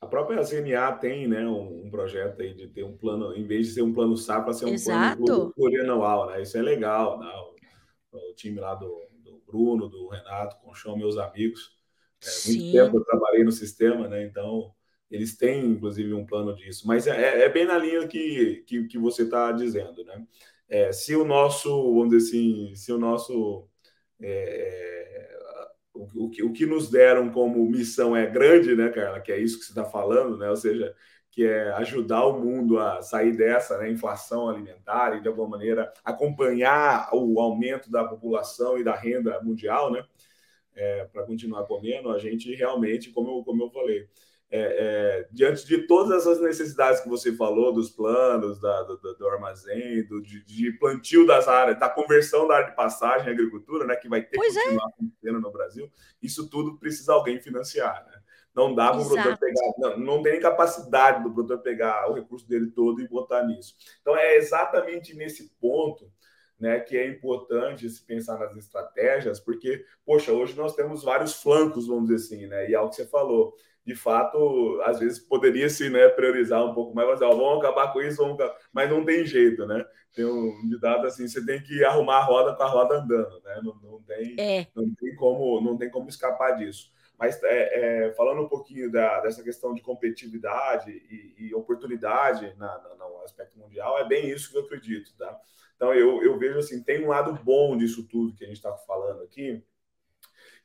A própria CNA tem né, um, um projeto aí de ter um plano, em vez de ser um plano safra, ser um Exato. plano plurianual, né? Isso é legal, né? O, o time lá do, do, Bruno, do Renato, Conchão, meus amigos. É, muito tempo eu trabalhei no sistema, né? Então, eles têm, inclusive, um plano disso, mas é, é, é bem na linha que, que, que você está dizendo, né? É, se o nosso, vamos dizer assim, se o nosso. É, o, o, que, o que nos deram como missão é grande, né, Carla? Que é isso que você está falando, né? Ou seja, que é ajudar o mundo a sair dessa né, inflação alimentar e, de alguma maneira, acompanhar o aumento da população e da renda mundial, né? É, para continuar comendo, a gente realmente, como eu, como eu falei, é, é, diante de todas essas necessidades que você falou, dos planos, da, do, do, armazém, do, de, de, plantio das áreas, da conversão da área de passagem à agricultura, né, que vai ter pois que é. continuar é. acontecendo no Brasil, isso tudo precisa alguém financiar. Né? Não dá para o produtor pegar, não, não tem capacidade do produtor pegar o recurso dele todo e botar nisso. Então, é exatamente nesse ponto né, que é importante se pensar nas estratégias, porque, poxa, hoje nós temos vários flancos, vamos dizer assim, né? E é o que você falou de fato, às vezes poderia se né, priorizar um pouco mais, mas ó, vamos acabar com isso, vamos mas não tem jeito, né? Tem um ditado assim, você tem que arrumar a roda com a roda andando, né? Não, não tem, é. não tem como, não tem como escapar disso. Mas é, é, falando um pouquinho da, dessa questão de competitividade e, e oportunidade na, na, no aspecto mundial, é bem isso que eu acredito, tá? Então eu, eu vejo assim, tem um lado bom disso tudo que a gente está falando aqui,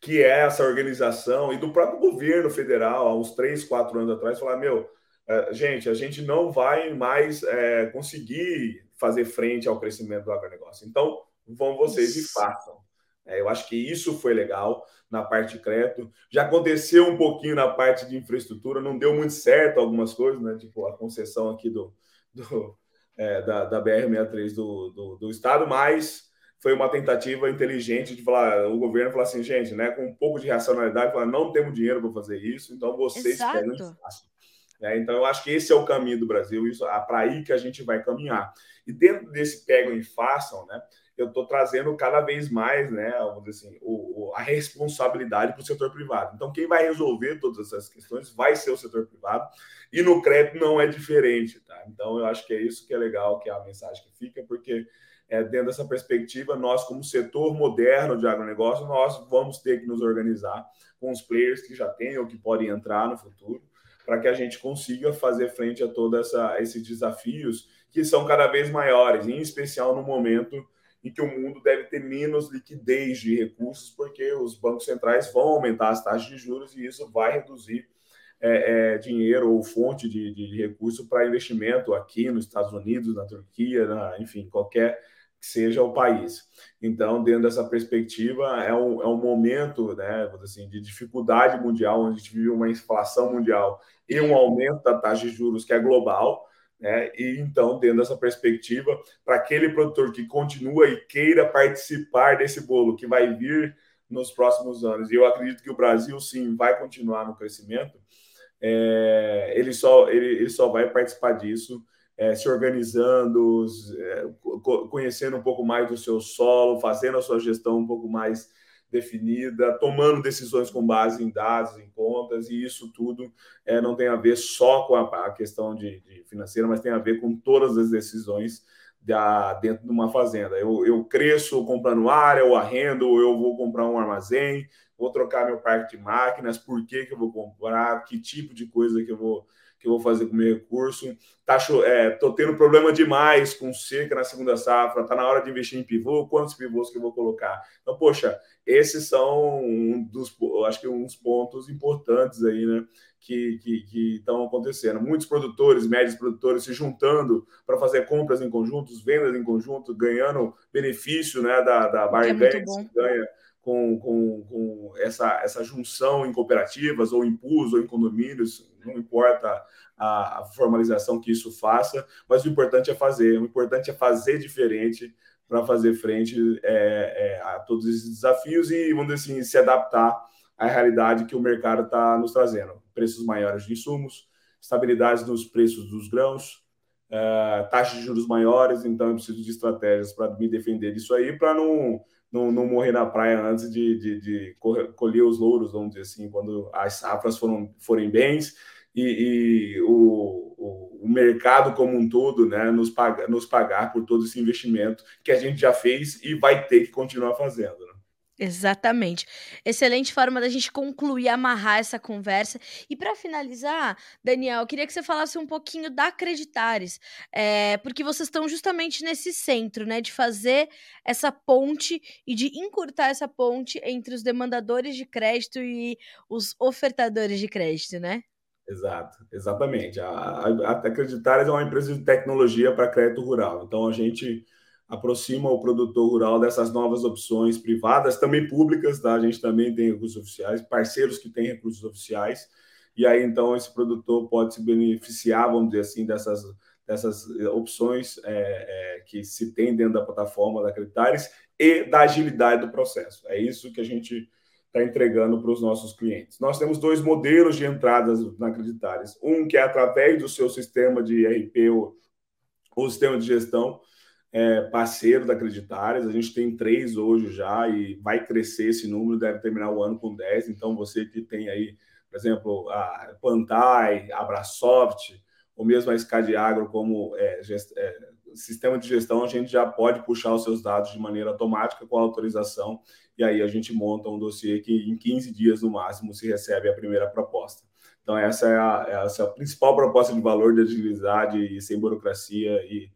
que é essa organização e do próprio governo federal, há uns três, quatro anos atrás, falar: meu, é, gente, a gente não vai mais é, conseguir fazer frente ao crescimento do agronegócio. Então, vão vocês isso. e façam. É, eu acho que isso foi legal na parte de crédito. Já aconteceu um pouquinho na parte de infraestrutura, não deu muito certo algumas coisas, né? Tipo a concessão aqui do, do é, da, da BR-63 do, do, do Estado, mas foi uma tentativa inteligente de falar, o governo falar assim, gente, né, com um pouco de racionalidade, falar, não temos dinheiro para fazer isso, então vocês Exato. pegam e façam. É, então, eu acho que esse é o caminho do Brasil, isso é para aí que a gente vai caminhar. E dentro desse pegam e façam, né, eu estou trazendo cada vez mais, né, vamos dizer assim, o, o, a responsabilidade para o setor privado. Então, quem vai resolver todas essas questões vai ser o setor privado, e no crédito não é diferente, tá? Então, eu acho que é isso que é legal, que é a mensagem que fica, porque é, dentro dessa perspectiva, nós, como setor moderno de agronegócio, nós vamos ter que nos organizar com os players que já têm ou que podem entrar no futuro, para que a gente consiga fazer frente a todos esses desafios que são cada vez maiores, em especial no momento em que o mundo deve ter menos liquidez de recursos, porque os bancos centrais vão aumentar as taxas de juros e isso vai reduzir é, é, dinheiro ou fonte de, de recurso para investimento aqui nos Estados Unidos, na Turquia, na, enfim, qualquer que seja o país. Então, dentro dessa perspectiva, é um, é um momento né, assim, de dificuldade mundial, onde a gente vive uma inflação mundial e um aumento da taxa de juros que é global. Né? E então, dentro dessa perspectiva, para aquele produtor que continua e queira participar desse bolo que vai vir nos próximos anos, e eu acredito que o Brasil sim vai continuar no crescimento, é, ele, só, ele, ele só vai participar disso é, se organizando, é, conhecendo um pouco mais do seu solo, fazendo a sua gestão um pouco mais definida, tomando decisões com base em dados, em contas, e isso tudo é, não tem a ver só com a, a questão de, de, financeira, mas tem a ver com todas as decisões da, dentro de uma fazenda. Eu, eu cresço comprando área, ou arrendo, eu vou comprar um armazém, vou trocar meu parque de máquinas, por que, que eu vou comprar, que tipo de coisa que eu vou que eu vou fazer com o meu recurso. Tá, é, tô tendo problema demais com seca na segunda safra, tá na hora de investir em pivô, quantos pivôs que eu vou colocar? Então, poxa, esses são um dos, acho que uns pontos importantes aí, né? Que, que, estão acontecendo. Muitos produtores, médios produtores, se juntando para fazer compras em conjuntos, vendas em conjunto, ganhando benefício né, da, da bargain é que ganha com, com, com essa, essa junção em cooperativas, ou em pools, ou em condomínios, não importa a, a, formalização que isso faça, mas o importante é fazer, o importante é fazer diferente para fazer frente é, é, a todos esses desafios e, vamos dizer assim, se adaptar à realidade que o mercado está nos trazendo. Preços maiores de insumos, estabilidade nos preços dos grãos, é, taxas de juros maiores, então eu preciso de estratégias para me defender disso aí, para não não, não morrer na praia antes de, de, de, colher os louros, vamos dizer assim, quando as safras foram, forem bens e, e o, o, o, mercado como um todo né, nos, paga, nos pagar por todo esse investimento que a gente já fez e vai ter que continuar fazendo. Né? Exatamente. Excelente forma da gente concluir, amarrar essa conversa. E para finalizar, Daniel, eu queria que você falasse um pouquinho da Acreditares, é, porque vocês estão justamente nesse centro, né, de fazer essa ponte e de encurtar essa ponte entre os demandadores de crédito e os ofertadores de crédito, né? Exato, exatamente. A, a, a Acreditares é uma empresa de tecnologia para crédito rural. Então a gente aproxima o produtor rural dessas novas opções privadas, também públicas, tá? A gente também tem recursos oficiais, parceiros que têm recursos oficiais, e aí então esse produtor pode se beneficiar, vamos dizer assim, dessas, dessas opções é, é, que se tem dentro da plataforma da Creditares e da agilidade do processo. É isso que a gente está entregando para os nossos clientes. Nós temos dois modelos de entradas na Creditares. Um que é através do seu sistema de RP ou, ou sistema de gestão, é, parceiro da Acreditares. A gente tem três hoje já e vai crescer esse número, deve terminar o ano com 10. Então, você que tem aí, por exemplo, a Pantai, Abrasoft, ou mesmo a SCAD Agro como é, é, sistema de gestão, a gente já pode puxar os seus dados de maneira automática com a autorização e aí a gente monta um dossiê que em 15 dias no máximo se recebe a primeira proposta. Então essa é a, essa é a principal proposta de valor de agilidade e sem burocracia e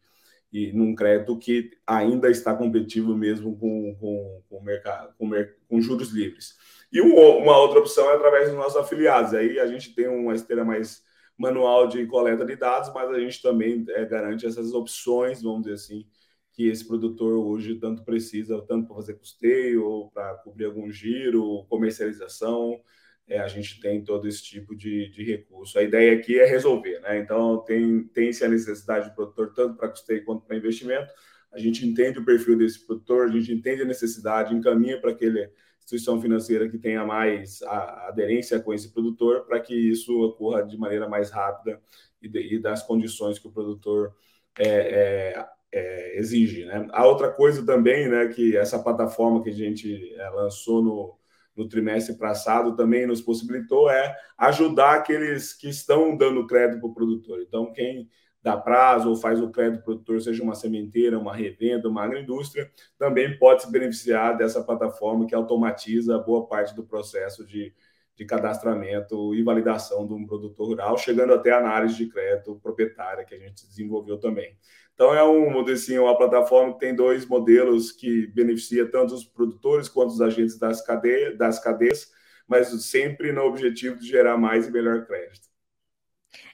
e num crédito que ainda está competitivo mesmo com, com, com, mercado, com, com juros livres. E uma outra opção é através dos nossos afiliados. Aí a gente tem uma esteira mais manual de coleta de dados, mas a gente também é, garante essas opções, vamos dizer assim, que esse produtor hoje tanto precisa, tanto para fazer custeio, ou para cobrir algum giro, comercialização, é, a gente tem todo esse tipo de, de recurso. A ideia aqui é resolver, né? Então, tem, tem-se a necessidade do produtor, tanto para custeio quanto para investimento. A gente entende o perfil desse produtor, a gente entende a necessidade, encaminha para aquele instituição financeira que tenha mais aderência com esse produtor, para que isso ocorra de maneira mais rápida e, de, e das condições que o produtor é, é, é, exige. Né? A outra coisa também, né, que essa plataforma que a gente é, lançou no, no trimestre passado também nos possibilitou é ajudar aqueles que estão dando crédito para o produtor. Então, quem dá prazo ou faz o crédito produtor, seja uma sementeira, uma revenda, uma agroindústria, também pode se beneficiar dessa plataforma que automatiza boa parte do processo de, de cadastramento e validação de um produtor rural, chegando até a análise de crédito proprietária que a gente desenvolveu também. Então é um, assim, uma plataforma que tem dois modelos que beneficia tanto os produtores quanto os agentes das, cadeias, das cadeias, mas sempre no objetivo de gerar mais e melhor crédito.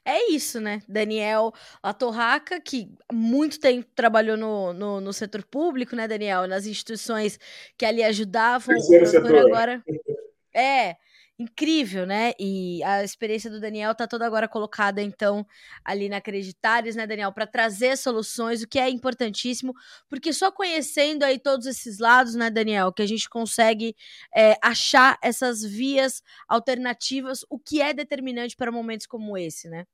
É isso, né? Daniel Latorraca, que muito tempo trabalhou no, no, no, setor público, né, Daniel? Nas instituições que ali ajudavam. Terceiro o setor. agora. É, incrível, né? E a experiência do Daniel tá toda agora colocada, então, ali na Acreditares, né, Daniel, para trazer soluções, o que é importantíssimo, porque só conhecendo aí todos esses lados, né, Daniel, que a gente consegue é, achar essas vias alternativas, o que é determinante para momentos como esse, né?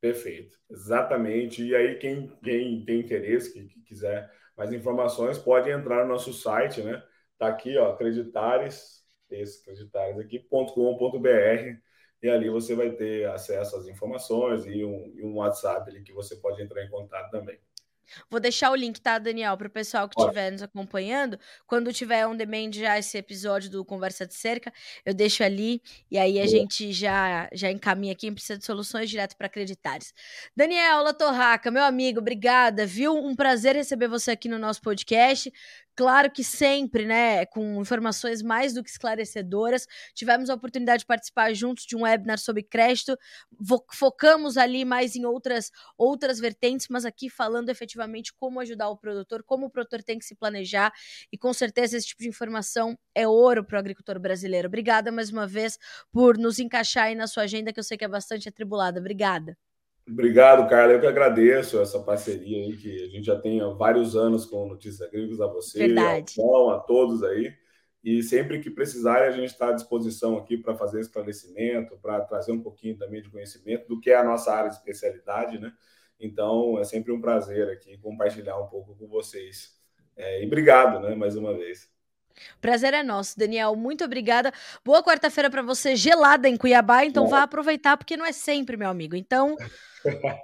Perfeito, exatamente. E aí, quem, quem tem interesse, que, que quiser mais informações, pode entrar no nosso site, né? Tá aqui, ó, Acreditares esse acreditares aqui.com.br e ali você vai ter acesso às informações e um, e um WhatsApp ali que você pode entrar em contato também. Vou deixar o link, tá, Daniel, para o pessoal que estiver nos acompanhando. Quando tiver on demand já esse episódio do Conversa de Cerca, eu deixo ali e aí a Boa. gente já já encaminha aqui em precisa de soluções direto para acreditares. Daniel Latorraca, meu amigo, obrigada, viu? Um prazer receber você aqui no nosso podcast. Claro que sempre, né, com informações mais do que esclarecedoras. Tivemos a oportunidade de participar juntos de um webinar sobre crédito. Focamos ali mais em outras outras vertentes, mas aqui falando efetivamente como ajudar o produtor, como o produtor tem que se planejar. E com certeza esse tipo de informação é ouro para o agricultor brasileiro. Obrigada mais uma vez por nos encaixar aí na sua agenda, que eu sei que é bastante atribulada. Obrigada. Obrigado, Carla. Eu que agradeço essa parceria aí, que a gente já tem há vários anos com Notícias Agrícolas a você, Verdade. Ao, a todos aí. E sempre que precisarem, a gente está à disposição aqui para fazer esclarecimento, para trazer um pouquinho também de conhecimento do que é a nossa área de especialidade, né? Então, é sempre um prazer aqui compartilhar um pouco com vocês. É, e obrigado, né, mais uma vez. Prazer é nosso, Daniel. Muito obrigada. Boa quarta-feira para você, gelada em Cuiabá. Então, vá aproveitar, porque não é sempre, meu amigo. Então,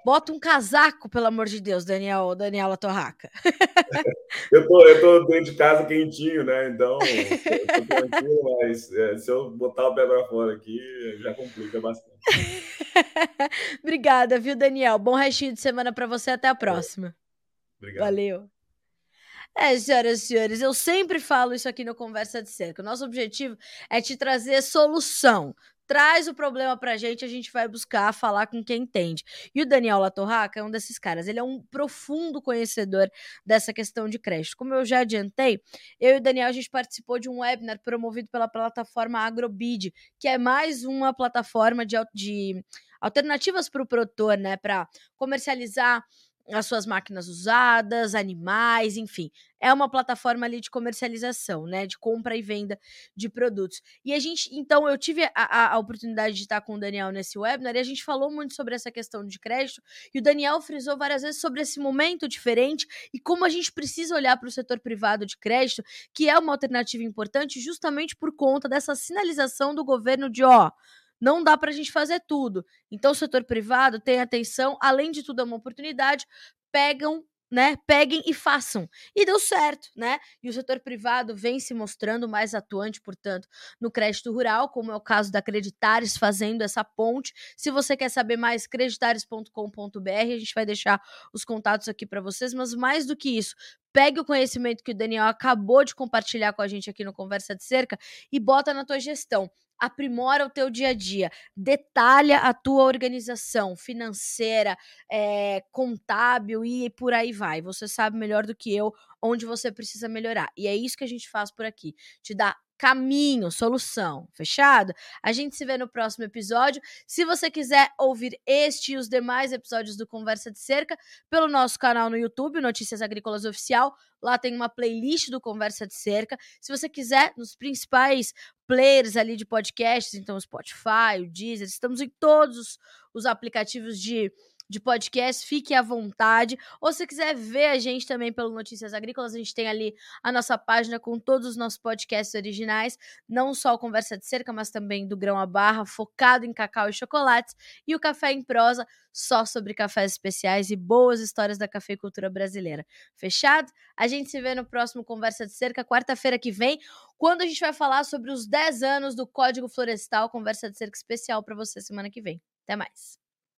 Bota um casaco, pelo amor de Deus, Daniel, Daniela Torraca. eu, tô, eu tô dentro de casa quentinho, né? Então, eu tô tranquilo, mas é, se eu botar o pé pra fora aqui, já complica bastante. Obrigada, viu, Daniel? Bom restinho de semana para você. Até a próxima. Obrigado. Valeu. É, senhoras e senhores, eu sempre falo isso aqui no Conversa de Cerca. O nosso objetivo é te trazer solução traz o problema pra gente, a gente vai buscar falar com quem entende. E o Daniel Latorraca é um desses caras, ele é um profundo conhecedor dessa questão de crédito. Como eu já adiantei, eu e o Daniel a gente participou de um webinar promovido pela plataforma Agrobid, que é mais uma plataforma de, de alternativas para o produtor, né, para comercializar as suas máquinas usadas, animais, enfim. É uma plataforma ali de comercialização, né? De compra e venda de produtos. E a gente, então, eu tive a, a, oportunidade de estar com o Daniel nesse webinar e a gente falou muito sobre essa questão de crédito. E o Daniel frisou várias vezes sobre esse momento diferente e como a gente precisa olhar para o setor privado de crédito, que é uma alternativa importante justamente por conta dessa sinalização do governo de ó não dá para a gente fazer tudo. Então, o setor privado tem atenção, além de tudo, é uma oportunidade, pegam né, peguem e façam. E deu certo, né? E o setor privado vem se mostrando mais atuante, portanto, no crédito rural, como é o caso da Creditares fazendo essa ponte. Se você quer saber mais, creditares.com.br, a gente vai deixar os contatos aqui para vocês, mas mais do que isso, pegue o conhecimento que o Daniel acabou de compartilhar com a gente aqui no Conversa de Cerca e bota na tua gestão aprimora o teu dia a dia, detalha a tua organização financeira, é, contábil e por aí vai. Você sabe melhor do que eu onde você precisa melhorar. E é isso que a gente faz por aqui. Te dá caminho, solução. Fechado? A gente se vê no próximo episódio. Se você quiser ouvir este e os demais episódios do Conversa de Cerca, pelo nosso canal no YouTube, Notícias Agrícolas Oficial, lá tem uma playlist do Conversa de Cerca. Se você quiser, nos principais players ali de podcasts, então Spotify, o Deezer, estamos em todos os aplicativos de de podcast, fique à vontade. Ou se quiser ver a gente também pelo Notícias Agrícolas, a gente tem ali a nossa página com todos os nossos podcasts originais, não só o Conversa de Cerca, mas também do Grão a Barra, focado em cacau e chocolates, e o Café em Prosa, só sobre cafés especiais e boas histórias da cafeicultura brasileira. Fechado? A gente se vê no próximo Conversa de Cerca, quarta-feira que vem, quando a gente vai falar sobre os 10 anos do Código Florestal, Conversa de Cerca especial para você semana que vem. Até mais.